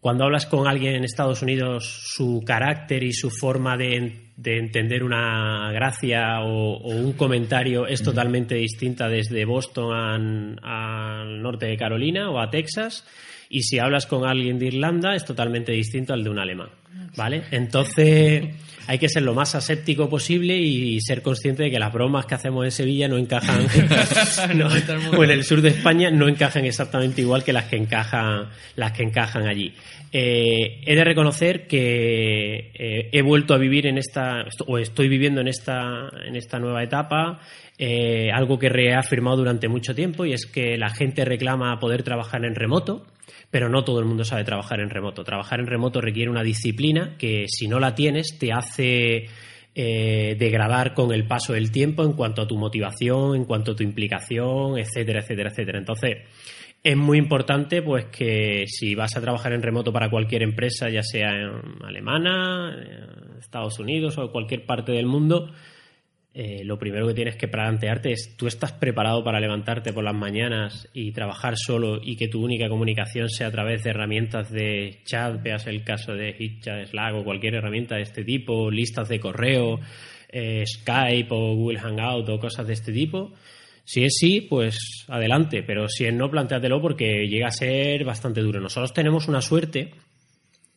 Speaker 4: cuando hablas con alguien en Estados Unidos, su carácter y su forma de de entender una gracia o, un comentario es totalmente distinta desde Boston al norte de Carolina o a Texas. Y si hablas con alguien de Irlanda es totalmente distinto al de un alemán, ¿vale? Entonces hay que ser lo más aséptico posible y ser consciente de que las bromas que hacemos en Sevilla no encajan o en el sur de España no encajan exactamente igual que las que encajan las que encajan allí. Eh, he de reconocer que eh, he vuelto a vivir en esta o estoy viviendo en esta en esta nueva etapa eh, algo que he reafirmado durante mucho tiempo y es que la gente reclama poder trabajar en remoto pero no todo el mundo sabe trabajar en remoto. Trabajar en remoto requiere una disciplina que si no la tienes te hace eh, degradar con el paso del tiempo en cuanto a tu motivación, en cuanto a tu implicación, etcétera, etcétera, etcétera. Entonces, es muy importante pues que si vas a trabajar en remoto para cualquier empresa, ya sea en alemana, Estados Unidos o cualquier parte del mundo, eh, lo primero que tienes que plantearte es, ¿tú estás preparado para levantarte por las mañanas y trabajar solo y que tu única comunicación sea a través de herramientas de chat, veas el caso de HitChat, Slack o cualquier herramienta de este tipo, listas de correo, eh, Skype o Google Hangout o cosas de este tipo? Si es sí, pues adelante, pero si es no, planteatelo porque llega a ser bastante duro. Nosotros tenemos una suerte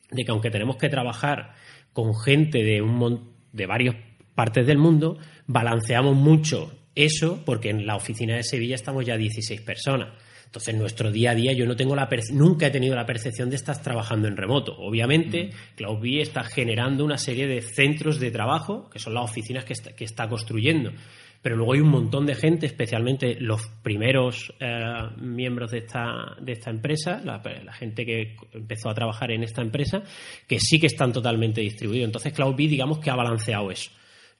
Speaker 4: de que aunque tenemos que trabajar con gente de un de varias partes del mundo, balanceamos mucho eso porque en la oficina de Sevilla estamos ya 16 personas. Entonces, en nuestro día a día yo no tengo la nunca he tenido la percepción de estar trabajando en remoto. Obviamente, CloudBee está generando una serie de centros de trabajo, que son las oficinas que está, que está construyendo. Pero luego hay un montón de gente, especialmente los primeros eh, miembros de esta, de esta empresa, la, gente que empezó a trabajar en esta empresa, que sí que están totalmente distribuidos. Entonces, CloudBee, digamos que ha balanceado eso.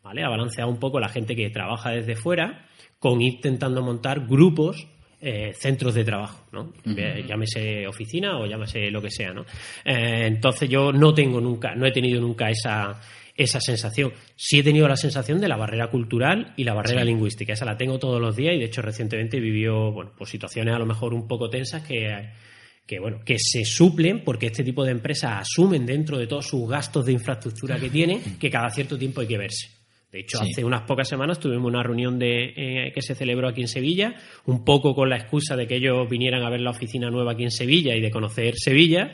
Speaker 4: ¿Vale? Ha balanceado un poco la gente que trabaja desde fuera con intentando montar grupos eh, centros de trabajo, ¿no? Llámese oficina o llámese lo que sea, ¿no? Eh, entonces yo no tengo nunca, no he tenido nunca esa, esa sensación. Sí he tenido la sensación de la barrera cultural y la barrera lingüística. Esa la tengo todos los días y de hecho recientemente vivió, bueno, pues situaciones a lo mejor un poco tensas que, que bueno, que se suplen porque este tipo de empresas asumen dentro de todos sus gastos de infraestructura que tienen que cada cierto tiempo hay que verse. De hecho, hace unas pocas semanas tuvimos una reunión de, eh, que se celebró aquí en Sevilla, un poco con la excusa de que ellos vinieran a ver la oficina nueva aquí en Sevilla y de conocer Sevilla.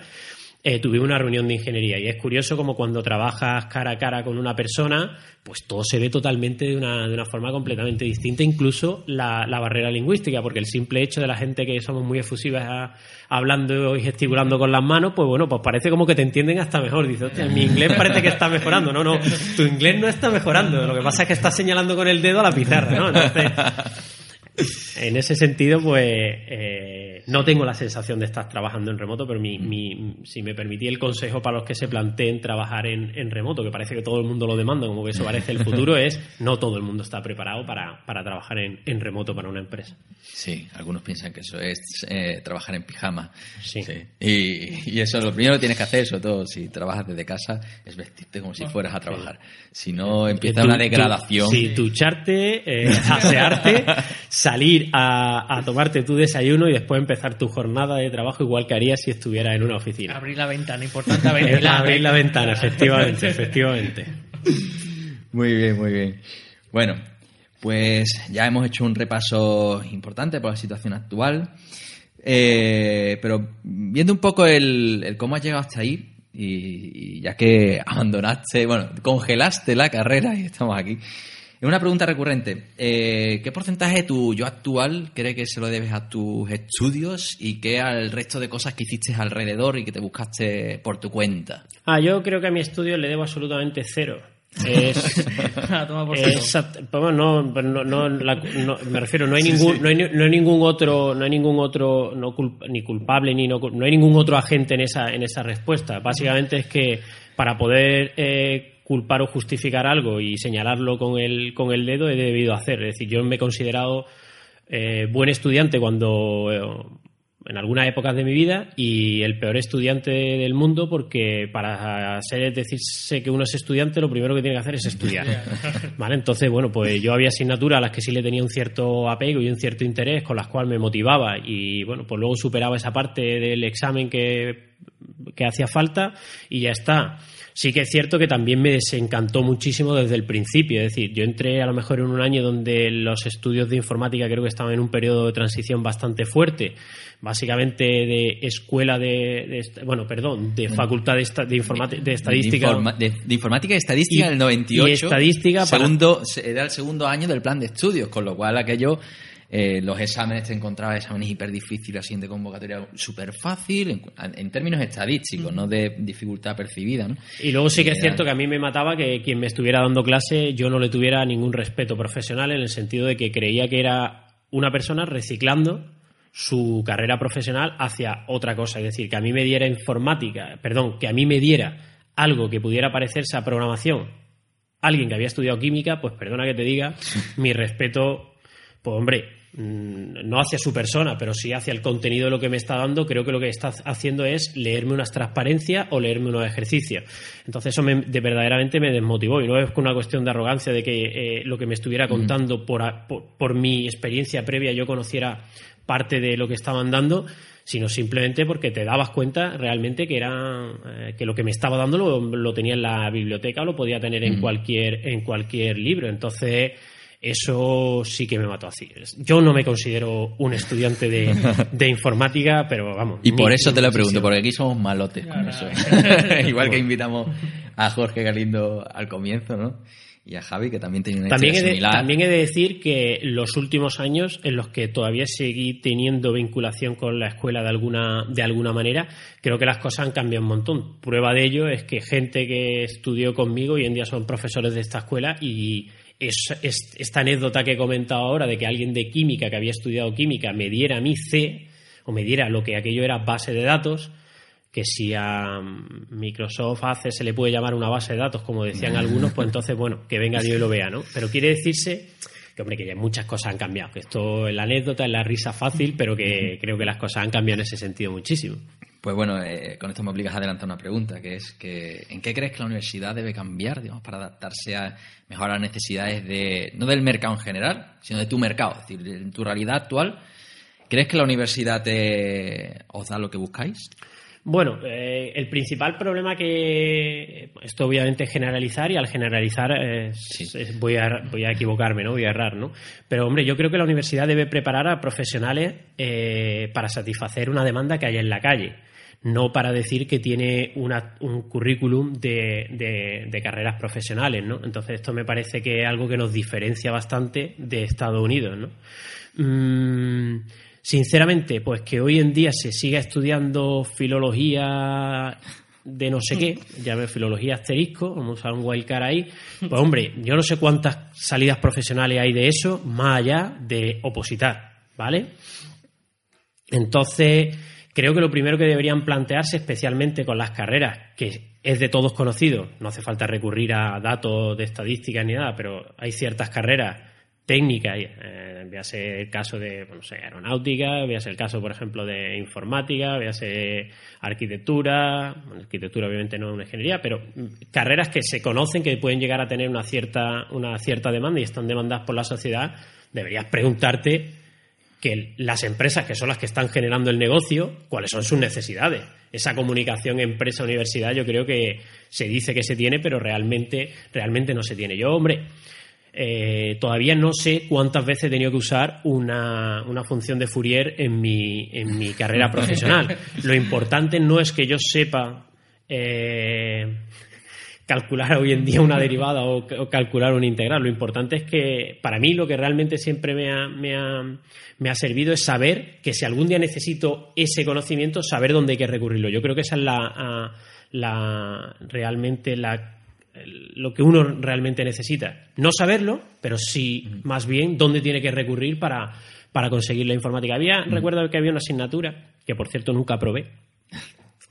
Speaker 4: Eh, tuvimos una reunión de ingeniería. Y es curioso como cuando trabajas cara a cara con una persona, pues todo se ve totalmente de una, de una forma completamente distinta, incluso la, la barrera lingüística, porque el simple hecho de la gente que somos muy efusivas hablando y gesticulando con las manos, pues bueno, pues parece como que te entienden hasta mejor. Dices, hostia, mi inglés parece que está mejorando. No, no, tu inglés no está mejorando. Lo que pasa es que estás señalando con el dedo a la pizarra, ¿no? Entonces, en ese sentido, pues eh, no tengo la sensación de estar trabajando en remoto, pero mi, mi- si me permití el consejo para los que se planteen trabajar en, en remoto, que parece que todo el mundo lo demanda, como que eso parece el futuro, es no todo el mundo está preparado para, para trabajar en, en remoto para una empresa.
Speaker 2: Sí, algunos piensan que eso es eh, trabajar en pijama.
Speaker 4: Sí.
Speaker 2: Y, y eso lo primero que tienes que hacer, sobre todo si trabajas desde casa, es vestirte como si fueras a trabajar. Si no, empieza
Speaker 4: Tu-
Speaker 2: una degradación.
Speaker 4: Sí, ducharte, eh, asearte, salir a, a tomarte tu desayuno y después empezar tu jornada de trabajo igual que harías si estuvieras en una oficina.
Speaker 3: Abrir la ventana, importante ventilar.
Speaker 4: Abrir la ventana, efectivamente, efectivamente.
Speaker 2: Muy bien, muy bien. Bueno, pues ya hemos hecho un repaso importante por la situación actual. Eh, pero viendo un poco el, el cómo has llegado hasta ahí, y, y ya que abandonaste, bueno, congelaste la carrera y estamos aquí. Es una pregunta recurrente. Eh, ¿Qué porcentaje de tu yo actual cree que se lo debes a tus estudios y qué al resto de cosas que hiciste alrededor y que te buscaste por tu cuenta?
Speaker 4: Ah, yo creo que a mi estudio le debo absolutamente cero. Es,
Speaker 3: A tomar por.
Speaker 4: Exacto. Pues bueno, no, no, no, la- no- me refiero, no hay ningún, No, hay, ni- no hay ningún otro, no hay ningún otro, no culp- ni culpable ni no, no hay ningún otro agente en esa, en esa respuesta. Básicamente es que para poder eh, culpar o justificar algo y señalarlo con el, con el dedo he debido hacer. Es decir, yo me he considerado eh, buen estudiante cuando eh, en algunas épocas de mi vida y el peor estudiante del mundo porque para ser decirse que uno es estudiante lo primero que tiene que hacer es estudiar vale entonces bueno pues yo había asignaturas a las que sí le tenía un cierto apego y un cierto interés con las cuales me motivaba y bueno pues luego superaba esa parte del examen que que hacía falta y ya está. Sí que es cierto que también me desencantó muchísimo desde el principio. Es decir, yo entré a lo mejor en un año donde los estudios de informática creo que estaban en un periodo de transición bastante fuerte. Básicamente de escuela de, bueno, perdón, de facultad de, de, informática- de estadística.
Speaker 2: De, informa- informática y estadística
Speaker 4: Y-
Speaker 2: del 98.
Speaker 4: y estadística para-
Speaker 2: segundo, se- Era el segundo año del plan de estudios, con lo cual aquello. Eh, los exámenes te encontrabas exámenes hiper difíciles, así de convocatoria súper fácil, en, en términos estadísticos, no de dificultad percibida. ¿no?
Speaker 4: Y luego sí que es
Speaker 2: Eh,
Speaker 4: cierto que a mí me mataba que quien me estuviera dando clase yo no le tuviera ningún respeto profesional en el sentido de que creía que era una persona reciclando su carrera profesional hacia otra cosa. Es decir, que a mí me diera informática, perdón, que a mí me diera algo que pudiera parecerse a programación alguien que había estudiado química, pues perdona que te diga, mi respeto, pues hombre, mm, no hacia su persona, pero sí hacia el contenido de lo que me está dando, creo que lo que está haciendo es leerme unas transparencias o leerme unos ejercicios. Entonces eso me, de verdaderamente me desmotivó y no es una cuestión de arrogancia de que eh, lo que me estuviera contando por, por, por mi experiencia previa yo conociera parte de lo que estaban dando, sino simplemente porque te dabas cuenta realmente que era eh, que lo que me estaba dando lo, lo tenía en la biblioteca o lo podía tener en cualquier en cualquier libro. Entonces eso sí que me mató así. Yo no me considero un estudiante de, de informática, pero vamos.
Speaker 2: Y por eso te lo pregunto, porque aquí somos malotes con eso. Igual que invitamos a Jorge Galindo al comienzo, ¿no? Y a Javi, que también tiene una
Speaker 4: También he, de,
Speaker 2: similar.
Speaker 4: también he de decir que los últimos años en los que todavía seguí teniendo vinculación con la escuela de alguna, de alguna manera, creo que las cosas han cambiado un montón. Prueba de ello es que gente que estudió conmigo hoy en día son profesores de esta escuela y es, es- esta anécdota que he comentado ahora de que alguien de química que había estudiado química me diera mi C o me diera lo que aquello era base de datos, que si a mm, Microsoft hace se le puede llamar una base de datos, como decían algunos, pues entonces, bueno, que venga Dios y lo vea, ¿no? Pero quiere decirse que, hombre, que ya muchas cosas han cambiado, que esto es la anécdota, es la risa fácil, pero que creo que las cosas han cambiado en ese sentido muchísimo.
Speaker 2: Pues bueno, eh, con esto me obligas a adelantar una pregunta, que es que ¿en qué crees que la universidad debe cambiar, digamos, para adaptarse a mejor a las necesidades de no del mercado en general, sino de tu mercado, es decir, en tu realidad actual? ¿Crees que la universidad te os da lo que buscáis?
Speaker 4: Bueno, eh, el principal problema que esto obviamente es generalizar y al generalizar eh, es- es- voy, a, voy a equivocarme, ¿no? Voy a errar, ¿no? Pero hombre, yo creo que la universidad debe preparar a profesionales eh, para satisfacer una demanda que haya en la calle. No para decir que tiene un currículum de, carreras profesionales, ¿no? Entonces esto me parece que es algo que nos diferencia bastante de Estados Unidos, ¿no? Mm, sinceramente, pues que hoy en día se siga estudiando filología de no sé qué, llame filología asterisco, vamos a un wildcard ahí, pues hombre, yo no sé cuántas salidas profesionales hay de eso, más allá de opositar, ¿vale? Entonces, creo que lo primero que deberían plantearse, especialmente con las carreras, que es de todos conocido, no hace falta recurrir a datos de estadísticas ni nada, pero hay ciertas carreras técnica, eh, véase el caso de no sé, aeronáutica, véase el caso, por ejemplo, de informática, véase arquitectura, arquitectura obviamente no es una ingeniería, pero carreras que se conocen que pueden llegar a tener una cierta, una cierta demanda y están demandadas por la sociedad, deberías preguntarte que las empresas que son las que están generando el negocio, cuáles son sus necesidades. Esa comunicación empresa-universidad yo creo que se dice que se tiene, pero realmente, realmente no se tiene. Yo, hombre, eh, todavía no sé cuántas veces he tenido que usar una, función de Fourier en mi, en mi carrera profesional. Lo importante no es que yo sepa eh, calcular hoy en día una derivada o, calcular una integral. Lo importante es que para mí lo que realmente siempre me ha, me ha, me ha servido es saber que si algún día necesito ese conocimiento, saber dónde hay que recurrirlo. Yo creo que esa es la, la realmente la lo que uno realmente necesita. No saberlo, pero sí más bien dónde tiene que recurrir para, para conseguir la informática. Había, recuerdo que había una asignatura, que por cierto nunca probé,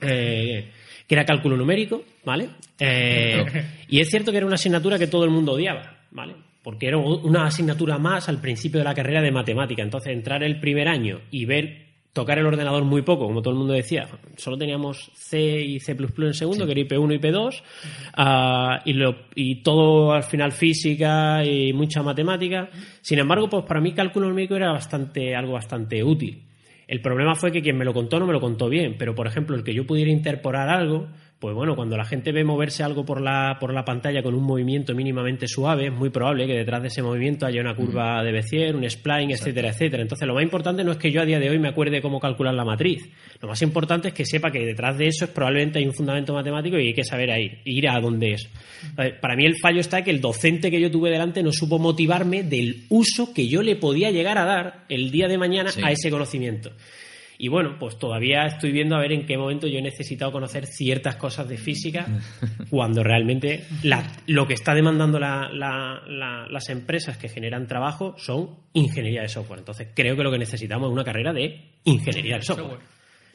Speaker 4: eh, que era cálculo numérico, ¿vale? Eh, y es cierto que era una asignatura que todo el mundo odiaba, ¿vale? Porque era una asignatura más al principio de la carrera de matemática. Entonces, entrar el primer año y ver tocar el ordenador muy poco, como todo el mundo decía. Solo teníamos C y C++ en segundo, que era IP1 y IP2, ah, y, y, todo al final física y mucha matemática. Sin embargo, pues para mí cálculo numérico era bastante, algo bastante útil. El problema fue que quien me lo contó no me lo contó bien, pero por ejemplo, el que yo pudiera interpolar algo, pues bueno, cuando la gente ve moverse algo por la, por la pantalla con un movimiento mínimamente suave, es muy probable que detrás de ese movimiento haya una curva de Bézier, un spline, etcétera, etcétera. Entonces, lo más importante no es que yo a día de hoy me acuerde cómo calcular la matriz. Lo más importante es que sepa que detrás de eso es probablemente hay un fundamento matemático y hay que saber a ir, ir a dónde es. Para mí el fallo está que el docente que yo tuve delante no supo motivarme del uso que yo le podía llegar a dar el día de mañana a ese conocimiento. Y bueno, pues todavía estoy viendo a ver en qué momento yo he necesitado conocer ciertas cosas de física cuando realmente lo que está demandando las empresas que generan trabajo son ingeniería de software. Entonces creo que lo que necesitamos es una carrera de ingeniería del software.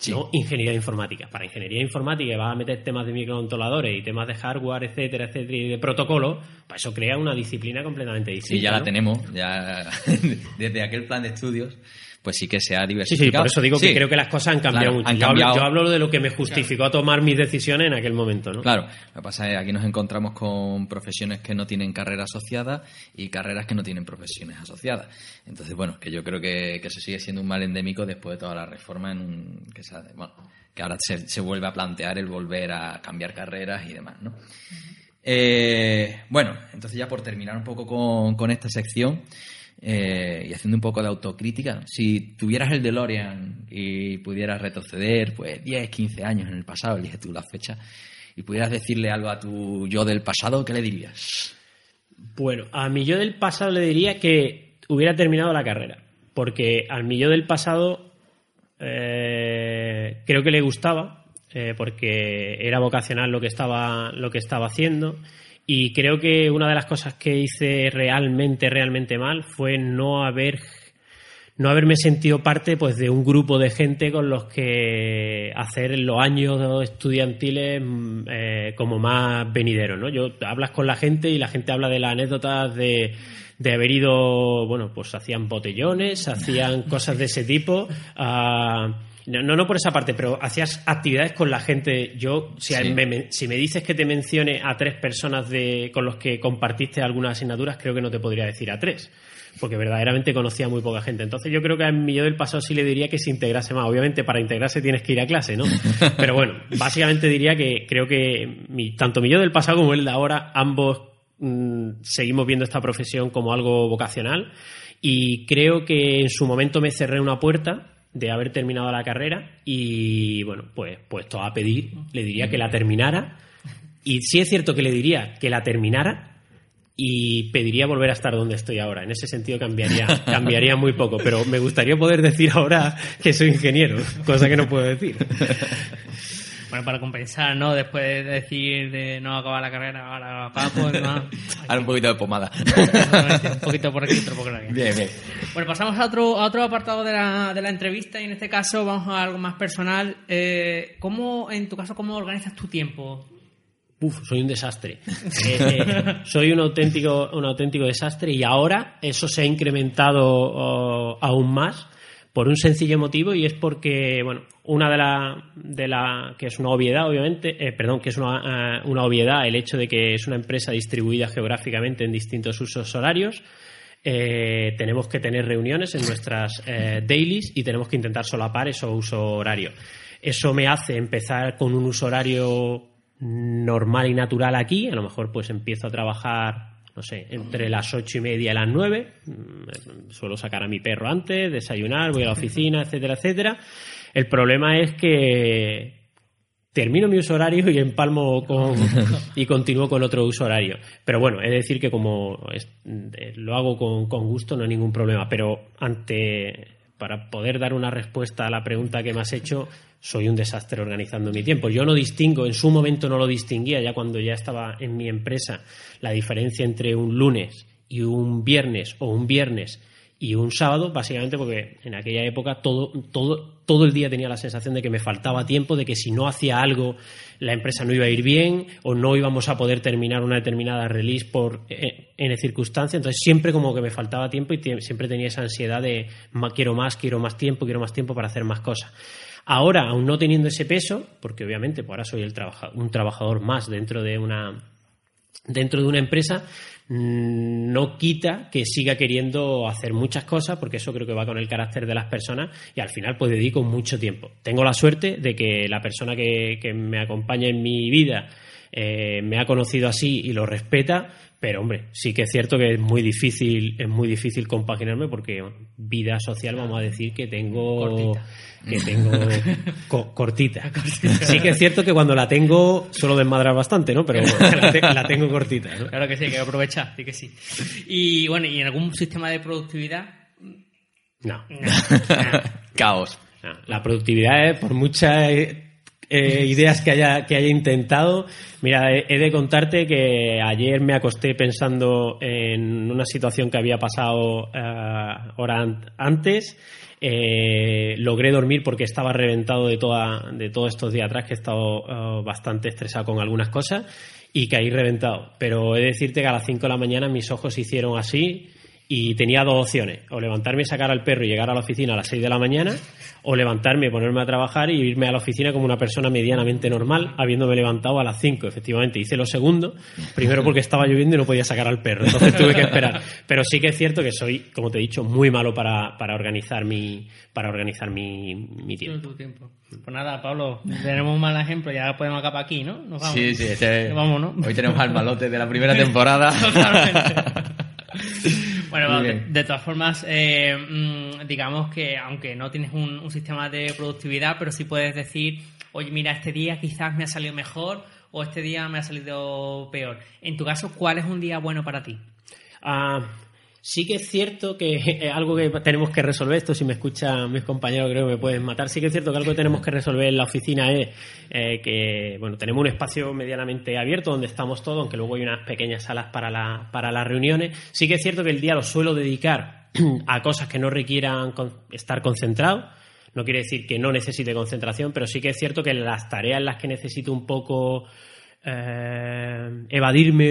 Speaker 4: No ingeniería informática. Para ingeniería informática va a meter temas de microcontroladores y temas de hardware, etcétera, etcétera, y de protocolo, pues eso crea una disciplina completamente distinta.
Speaker 2: Sí, ya la tenemos, ya desde aquel plan de estudios pues sí que se ha diversificado.
Speaker 4: Sí, sí, por eso digo que creo que las cosas han cambiado mucho. yo, Hablo, de lo que me justificó a tomar mis decisiones en aquel momento, ¿no?
Speaker 2: Claro, lo que pasa es que aquí nos encontramos con profesiones que no tienen carrera asociada y carreras que no tienen profesiones asociadas. Entonces, bueno, que yo creo que, que eso sigue siendo un mal endémico después de toda la reforma en que, bueno, que ahora se, se, vuelve a plantear el volver a cambiar carreras y demás, ¿no? Eh, bueno, entonces ya por terminar un poco con, con esta sección, eh, y haciendo un poco de autocrítica, si tuvieras el DeLorean y pudieras retroceder pues 10, 15 años en el pasado, elige tú la fecha, y pudieras decirle algo a tu yo del pasado, ¿qué le dirías?
Speaker 4: Bueno, a mi yo del pasado le diría que hubiera terminado la carrera, porque al mi yo del pasado eh, creo que le gustaba, eh, porque era vocacional lo que estaba, lo que estaba haciendo y creo que una de las cosas que hice realmente, realmente mal fue no haber no haberme sentido parte pues de un grupo de gente con los que hacer los años estudiantiles mm, eh, como más venideros, ¿no? Yo hablas con la gente y la gente habla de las anécdotas de, de haber ido, bueno, pues hacían botellones, hacían cosas de ese tipo. Uh, no, no por esa parte, pero hacías actividades con la gente. Yo, si, me, si me dices que te mencione a tres personas de, con los que compartiste algunas asignaturas, creo que no te podría decir a tres, porque verdaderamente conocía muy poca gente. Entonces yo creo que a mi yo del pasado sí le diría que se integrase más. Obviamente para integrarse tienes que ir a clase, ¿no? Pero bueno, básicamente diría que creo que mi, tanto mi yo del pasado como el de ahora, ambos mm, seguimos viendo esta profesión como algo vocacional y creo que en su momento me cerré una puerta de haber terminado la carrera y bueno, pues puesto a pedir, le diría que la terminara y sí es cierto que le diría que la terminara y pediría volver a estar donde estoy ahora. En ese sentido cambiaría, cambiaría muy poco, pero me gustaría poder decir ahora que soy ingeniero, cosa que no puedo decir.
Speaker 3: Bueno, para compensar, ¿no? Después de decir de no acabar la carrera, ahora papo, ¿no?
Speaker 2: Ahora un poquito de pomada.
Speaker 3: un poquito por aquí, otro por aquí.
Speaker 2: Bien, bien.
Speaker 3: Bueno, pasamos a otro, a otro apartado de la, de la entrevista y en este caso vamos a algo más personal. Eh, ¿Cómo, en tu caso, cómo organizas tu tiempo?
Speaker 4: Uf, soy un desastre. Eh, eh, soy un auténtico, un auténtico desastre y ahora eso se ha incrementado oh, aún más por un sencillo motivo y es porque, bueno, una de la, de la que es una obviedad, obviamente, eh, perdón, que es una, eh, una, obviedad el hecho de que es una empresa distribuida geográficamente en distintos usos horarios. Eh, tenemos que tener reuniones en nuestras dailies y tenemos que intentar solapar esos uso horario. Eso me hace empezar con un uso horario normal y natural aquí. A lo mejor pues empiezo a trabajar no sé, entre las ocho y media y las nueve. Mm, suelo sacar a mi perro antes, desayunar, voy a la oficina, etcétera, etcétera. El problema es que termino mi uso horario y empalmo con, y continúo con otro uso horario. Pero bueno, es decir que como eh, lo hago con, con gusto, no hay ningún problema. Pero ante para poder dar una respuesta a la pregunta que me has hecho, soy un desastre organizando mi tiempo. Yo no distingo, en su momento no lo distinguía, ya cuando ya estaba en mi empresa, la diferencia entre un lunes y un viernes o un viernes y un sábado, básicamente porque en aquella época todo, todo, todo el día tenía la sensación de que me faltaba tiempo, de que si no hacía algo la empresa no iba a ir bien o no íbamos a poder terminar una determinada release por eh, en circunstancia. Entonces siempre como que me faltaba tiempo y siempre tenía esa ansiedad de quiero más, quiero más tiempo, quiero más tiempo para hacer más cosas. Ahora, aún no teniendo ese peso, porque obviamente pues ahora soy el un trabajador más dentro de una dentro de una empresa, no quita que siga queriendo hacer muchas cosas, porque eso creo que va con el carácter de las personas y al final pues dedico mucho tiempo. Tengo la suerte de que la persona que, me acompaña en mi vida eh, me ha conocido así y lo respeta, pero hombre, sí que es cierto que es muy difícil, es muy difícil compaginarme porque vida social vamos a decir que tengo que tengo cortita. Sí que es cierto que cuando la tengo suelo desmadrar bastante, ¿no? Pero la, tengo cortita.
Speaker 3: Claro que sí, que aprovechar, sí que sí. Y bueno, ¿y en algún sistema de productividad?
Speaker 4: No.
Speaker 2: Caos.
Speaker 4: La productividad es por muchas eh, ideas que haya, que haya intentado. Mira, he, de contarte que ayer me acosté pensando en una situación que había pasado uh, hora antes eh, logré dormir porque estaba reventado de, toda, de todos estos días atrás, que he estado eh, bastante estresado con algunas cosas y caí reventado. Pero he de decirte que a las 5 de la mañana mis ojos se hicieron así y tenía dos opciones, o levantarme y sacar al perro y llegar a la oficina a las 6 de la mañana, o levantarme, ponerme a trabajar y irme a la oficina como una persona medianamente normal, habiéndome levantado a las 5. Efectivamente, hice lo segundo, primero porque estaba lloviendo y no podía sacar al perro, entonces tuve que esperar. Pero sí que es cierto que soy, como te he dicho, muy malo para, para organizar mi, para organizar mi, mi tiempo.
Speaker 3: Pues nada, Pablo, tenemos un mal ejemplo, ya podemos acabar aquí, ¿no?
Speaker 2: Nos vamos. Sí, sí, este hoy tenemos al malote de la primera temporada.
Speaker 3: Bueno, de, todas formas, eh, mm, digamos que aunque no tienes un, sistema de productividad, pero sí puedes decir, oye, mira, este día quizás me ha salido mejor o este día me ha salido peor. En tu caso, ¿cuál es un día bueno para ti?
Speaker 4: Ah, Sí que es cierto que algo que tenemos que resolver, esto si me escuchan mis compañeros creo que me pueden matar, sí que es cierto que algo que tenemos que resolver en la oficina es eh, que bueno tenemos un espacio medianamente abierto donde estamos todos, aunque luego hay unas pequeñas salas para, la, para las reuniones. Sí que es cierto que el día lo suelo dedicar a cosas que no requieran estar concentrado. No quiere decir que no necesite concentración, pero sí que es cierto que las tareas en las que necesito un poco eh, evadirme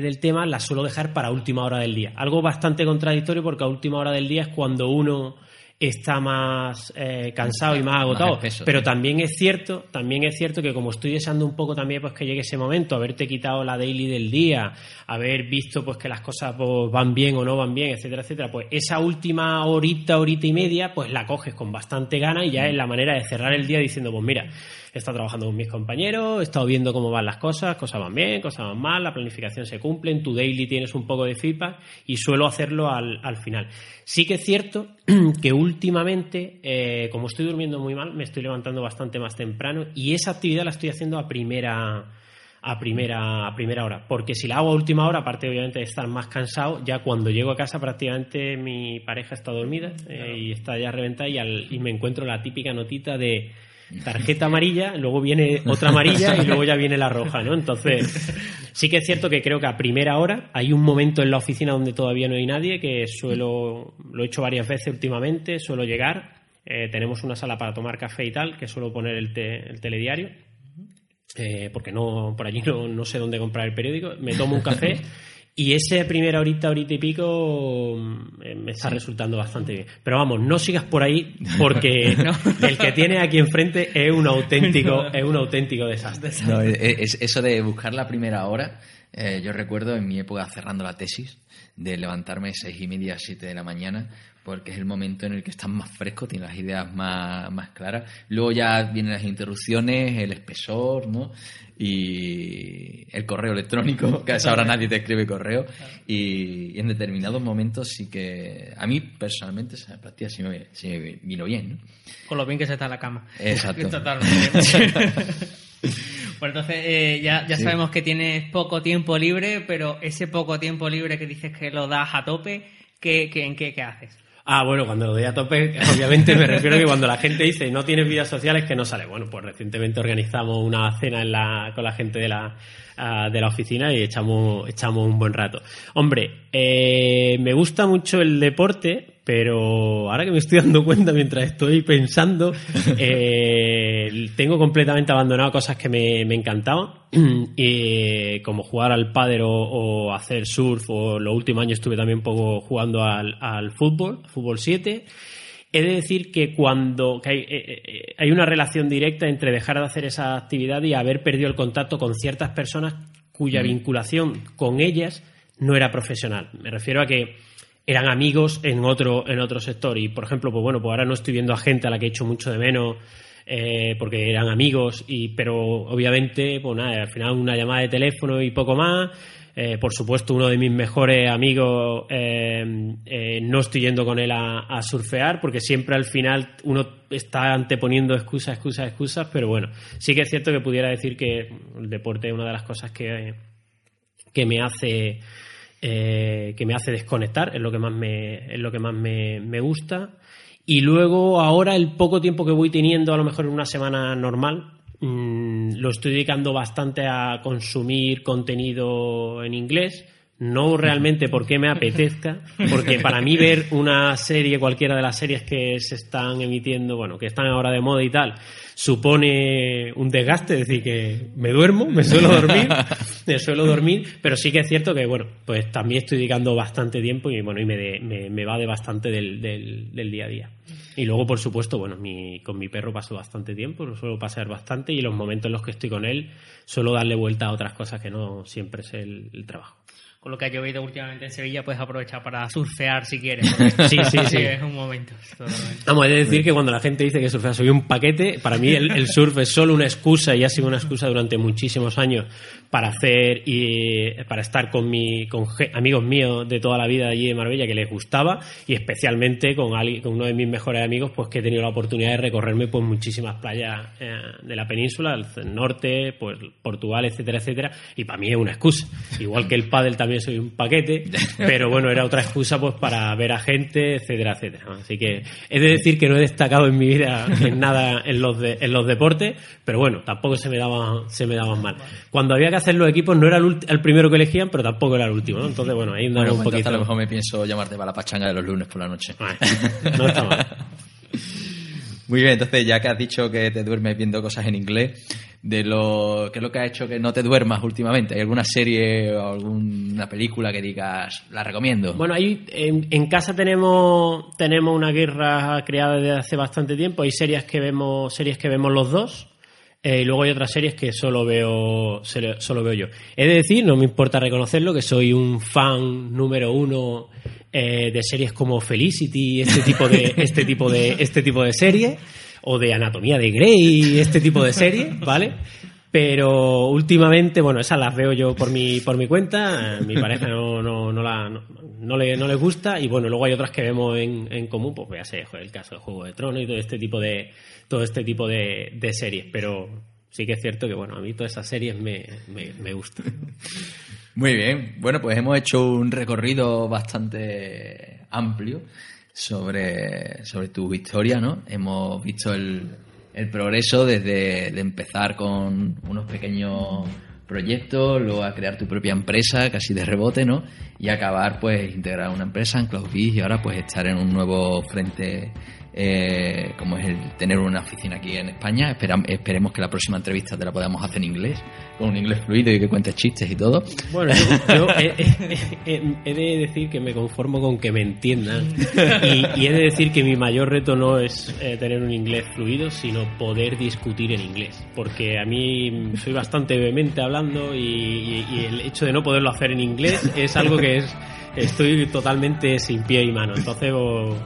Speaker 4: del tema, la suelo dejar para última hora del día. Algo bastante contradictorio porque a última hora del día es cuando uno está más eh, cansado y más agotado. pero también es cierto, también es cierto que como estoy deseando un poco también pues que llegue ese momento, haberte quitado la daily del día, haber visto pues que las cosas pues, van bien o no van bien, etcétera, etcétera, pues esa última horita, horita y media, pues la coges con bastante gana y ya es la manera de cerrar el día diciendo, pues mira, he estado trabajando con mis compañeros, he estado viendo cómo van las cosas, cosas van bien, cosas van mal, la planificación se cumple, en tu daily tienes un poco de feedback y suelo hacerlo al, al final. Sí que es cierto que últimamente, eh, como estoy durmiendo muy mal, me estoy levantando bastante más temprano y esa actividad la estoy haciendo a primera a primera, a primera hora. Porque si la hago a última hora, aparte obviamente de estar más cansado, ya cuando llego a casa prácticamente mi pareja está dormida eh, y está ya reventada y, al- y me encuentro la típica notita de tarjeta amarilla, luego viene otra amarilla y luego ya viene la roja, ¿no? Entonces, sí que es cierto que creo que a primera hora hay un momento en la oficina donde todavía no hay nadie, que suelo, lo he hecho varias veces últimamente, suelo llegar, eh, tenemos una sala para tomar café y tal, que suelo poner el, el telediario, eh, porque no por allí no, no sé dónde comprar el periódico, me tomo un café y ese primera horita, horita y pico mm, eh, me está resultando bastante bien. Pero vamos, no sigas por ahí porque el que tiene aquí enfrente es un auténtico, es un auténtico desastre.
Speaker 2: No, es- es- eso de buscar la primera hora, eh, yo recuerdo en mi época cerrando la tesis, de levantarme seis y media, siete de la mañana, porque es el momento en el que estás más fresco, tienes las ideas más, más claras. Luego ya vienen las interrupciones, el espesor, ¿no? Y el correo electrónico, que a esa hora nadie te escribe correo. Y, en determinados momentos sí que, a mí personalmente, esa práctica sí me, sí me vino bien, ¿no?
Speaker 3: Con lo bien que se está en la cama.
Speaker 2: Exacto.
Speaker 3: Pues entonces eh, ya, ya sabemos que tienes poco tiempo libre, pero ese poco tiempo libre que dices que lo das a tope, ¿qué, qué, ¿en qué, qué haces?
Speaker 4: Ah, bueno, cuando lo doy a tope, obviamente me refiero a que cuando la gente dice no tienes vidas sociales que no sale. Bueno, pues recientemente organizamos una cena en la, con la gente de la, ah, de la oficina y echamos, echamos un buen rato. Hombre, eh, me gusta mucho el deporte, pero ahora que me estoy dando cuenta mientras estoy pensando, eh, tengo completamente abandonado cosas que me, me encantaban, y, como jugar al pádel o, o hacer surf, o los últimos años estuve también un poco jugando al, al fútbol, fútbol 7. He de decir que cuando que hay, eh, eh, hay una relación directa entre dejar de hacer esa actividad y haber perdido el contacto con ciertas personas cuya vinculación con ellas no era profesional. Me refiero a que eran amigos en otro, en otro sector. Y, por ejemplo, pues bueno, pues ahora no estoy viendo a gente a la que he hecho mucho de menos eh, porque eran amigos, y, pero obviamente, pues nada, al final una llamada de teléfono y poco más. Eh, por supuesto, uno de mis mejores amigos eh, no estoy yendo con él a, a surfear porque siempre al final uno está anteponiendo excusas, excusas, excusas, pero bueno, sí que es cierto que pudiera decir que el deporte es una de las cosas que, que me hace eh, que me hace desconectar, es lo que más me, es lo que más me, me gusta. Y luego, ahora, el poco tiempo que voy teniendo, a lo mejor en una semana normal, mm, lo estoy dedicando bastante a consumir contenido en inglés. No realmente porque me apetezca, porque para mí ver una serie, cualquiera de las series que se están emitiendo, bueno, que están ahora de moda y tal, supone un desgaste, es decir, que me duermo, me suelo dormir, me suelo dormir, pero sí que es cierto que, bueno, pues también estoy dedicando bastante tiempo y, bueno, y me, de- me, me va de bastante del, del, del día a día. Y luego, por supuesto, bueno, mi, con mi perro paso bastante tiempo, lo suelo pasar bastante y los momentos en los que estoy con él suelo darle vuelta a otras cosas que no siempre es el, el trabajo.
Speaker 3: Con lo que ha llovido últimamente en Sevilla, puedes aprovechar para surfear si quieres.
Speaker 4: Sí, sí, sí.
Speaker 3: Es un momento. totalmente.
Speaker 4: Vamos, he de decir que cuando la gente dice que surfear soy un paquete, para mí el, el surf es solo una excusa y ha sido una excusa durante muchísimos años para hacer y para estar con mi con amigos míos de toda la vida allí en Marbella que les gustaba y especialmente con, alguien- con uno de mis mejores amigos pues que he tenido la oportunidad de recorrerme pues muchísimas playas eh, de la península, el norte, pues Portugal, etcétera, etcétera y para mí es una excusa. Igual que el pádel también soy un paquete, pero bueno, era otra excusa pues para ver a gente, etcétera, etcétera. Así que he de decir que no he destacado en mi vida en nada en los de- en los deportes, pero bueno, tampoco se me daban se me daban mal. Cuando había que hacer los equipos no era el, el primero que elegían, pero tampoco era el último, ¿no? Entonces, bueno, ahí
Speaker 2: Bueno,
Speaker 4: un poquito.
Speaker 2: a lo mejor me pienso llamarte para la pachanga de los lunes por la noche.
Speaker 4: No está mal.
Speaker 2: Muy bien, entonces ya que has dicho que te duermes viendo cosas en inglés, de lo ¿qué es lo que ha hecho que no te duermas últimamente? ¿Hay alguna serie o alguna película que digas, la recomiendo?
Speaker 4: Bueno, ahí en, en casa tenemos tenemos una guerra creada desde hace bastante tiempo. Hay series que vemos series que vemos los dos. Eh, y luego hay otras series que solo veo solo, solo veo yo. He de decir, no me importa reconocerlo, que soy un fan número uno eh, de series como Felicity, este tipo de este tipo de este tipo de series o de Anatomía de Grey, este tipo de series, ¿vale? Pero últimamente, bueno, esas las veo yo por mi, por mi cuenta, mi pareja no, no, no, la, no, le, no le gusta y bueno, luego hay otras que vemos en, común, pues ya sé, el caso del Juego de Tronos y todo este tipo de, todo este tipo de series, pero sí que es cierto que bueno, a mí todas esas series me, me, me gustan.
Speaker 2: Muy bien. Bueno, pues hemos hecho un recorrido bastante amplio sobre, sobre tu historia, ¿no? Hemos visto el, el progreso desde de empezar con unos pequeños proyectos, luego a crear tu propia empresa casi de rebote, ¿no? Y acabar pues integrar una empresa en CloudBees y ahora pues estar en un nuevo frente eh, como es el tener una oficina aquí en España. Esperam- esperemos que la próxima entrevista te la podamos hacer en inglés, con un inglés fluido y que cuentes chistes y todo.
Speaker 4: Bueno, yo, yo he, he- he- he de decir que me conformo con que me entiendan y, y he de decir que mi mayor reto no es eh, tener un inglés fluido, sino poder discutir en inglés, porque a mí soy bastante vehemente hablando y, y- y el hecho de no poderlo hacer en inglés es algo que es estoy totalmente sin pie y mano, entonces oh,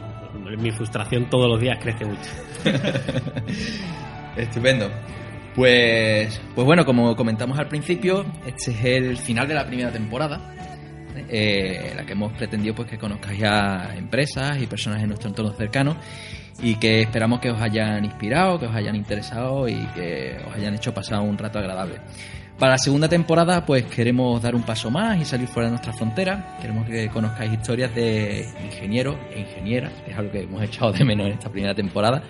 Speaker 4: mi frustración todos los días crece mucho.
Speaker 2: Estupendo. Pues, pues bueno, como comentamos al principio, este es el final de la primera temporada, eh, la que hemos pretendido pues que conozcáis a empresas y personas en nuestro entorno cercano y que esperamos que os hayan inspirado, que os hayan interesado y que os hayan hecho pasar un rato agradable. Para la segunda temporada, pues queremos dar un paso más y salir fuera de nuestra frontera. Queremos que conozcáis historias de ingenieros e ingenieras, es algo que hemos echado de menos en esta primera temporada,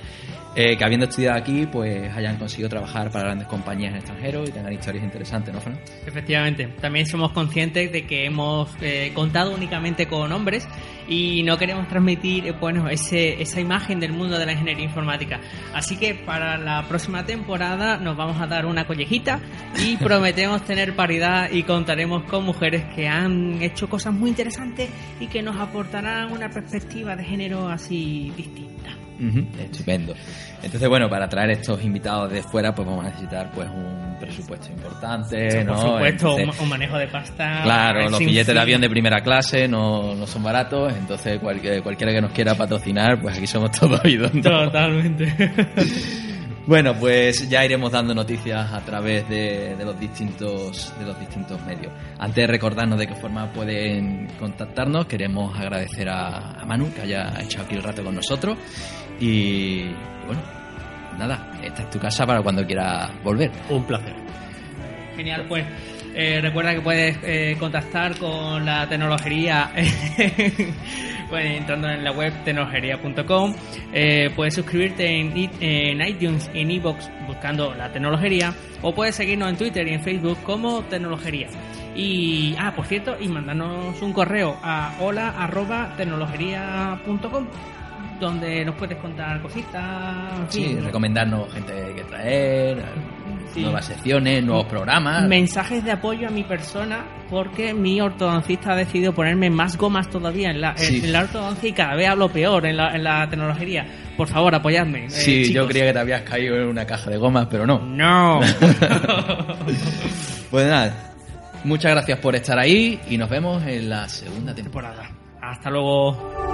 Speaker 2: eh, que habiendo estudiado aquí, pues hayan conseguido trabajar para grandes compañías en extranjero y tengan historias interesantes, ¿no, Fran?
Speaker 3: Efectivamente, también somos conscientes de que hemos eh, contado únicamente con hombres y no queremos transmitir eh, bueno, ese, esa imagen del mundo de la ingeniería informática. Así que para la próxima temporada nos vamos a dar una collejita y prometemos tener paridad y contaremos con mujeres que han hecho cosas muy interesantes y que nos aportarán una perspectiva de género así distinta.
Speaker 2: Estupendo. Entonces, bueno, para traer estos invitados de fuera, pues vamos a necesitar pues un presupuesto importante, ¿no?
Speaker 3: Por supuesto,
Speaker 2: Entonces,
Speaker 3: un, manejo de pasta.
Speaker 2: Claro, los billetes de avión de primera clase no, no son baratos, entonces cualquier- cualquiera que nos quiera patrocinar, pues aquí somos todos. ¿no?
Speaker 3: Totalmente.
Speaker 2: Bueno, pues ya iremos dando noticias a través de, de los distintos de los distintos medios. Antes de recordarnos de qué forma pueden contactarnos, queremos agradecer a, a Manu que haya echado aquí el rato con nosotros y bueno, nada, esta es tu casa para cuando quieras volver.
Speaker 4: Un placer.
Speaker 3: Genial, pues eh, recuerda que puedes eh, contactar con la tecnología pues, entrando en la web tecnologería.com. Eh, puedes suscribirte en, iTunes y en iBox buscando la tecnología o puedes seguirnos en Twitter y en Facebook como tecnología. Y, ah, por cierto, y mandarnos un correo a hola arroba tecnologería.com donde nos puedes contar cositas. en
Speaker 2: Sí, recomendarnos gente que traer,
Speaker 3: Sí.
Speaker 2: nuevas secciones, nuevos programas.
Speaker 3: mensajes de apoyo a mi persona porque mi ortodoncista ha decidido ponerme más gomas todavía en la,
Speaker 2: Sí.
Speaker 3: en la ortodoncia y cada vez hablo peor en la, en la tecnología. Por favor, apoyadme. eh,
Speaker 2: Sí, yo creía que te habías caído en una caja de gomas, pero no.
Speaker 3: No.
Speaker 2: Pues nada, muchas gracias por estar ahí y nos vemos en la segunda.
Speaker 3: Temporada. Hasta luego.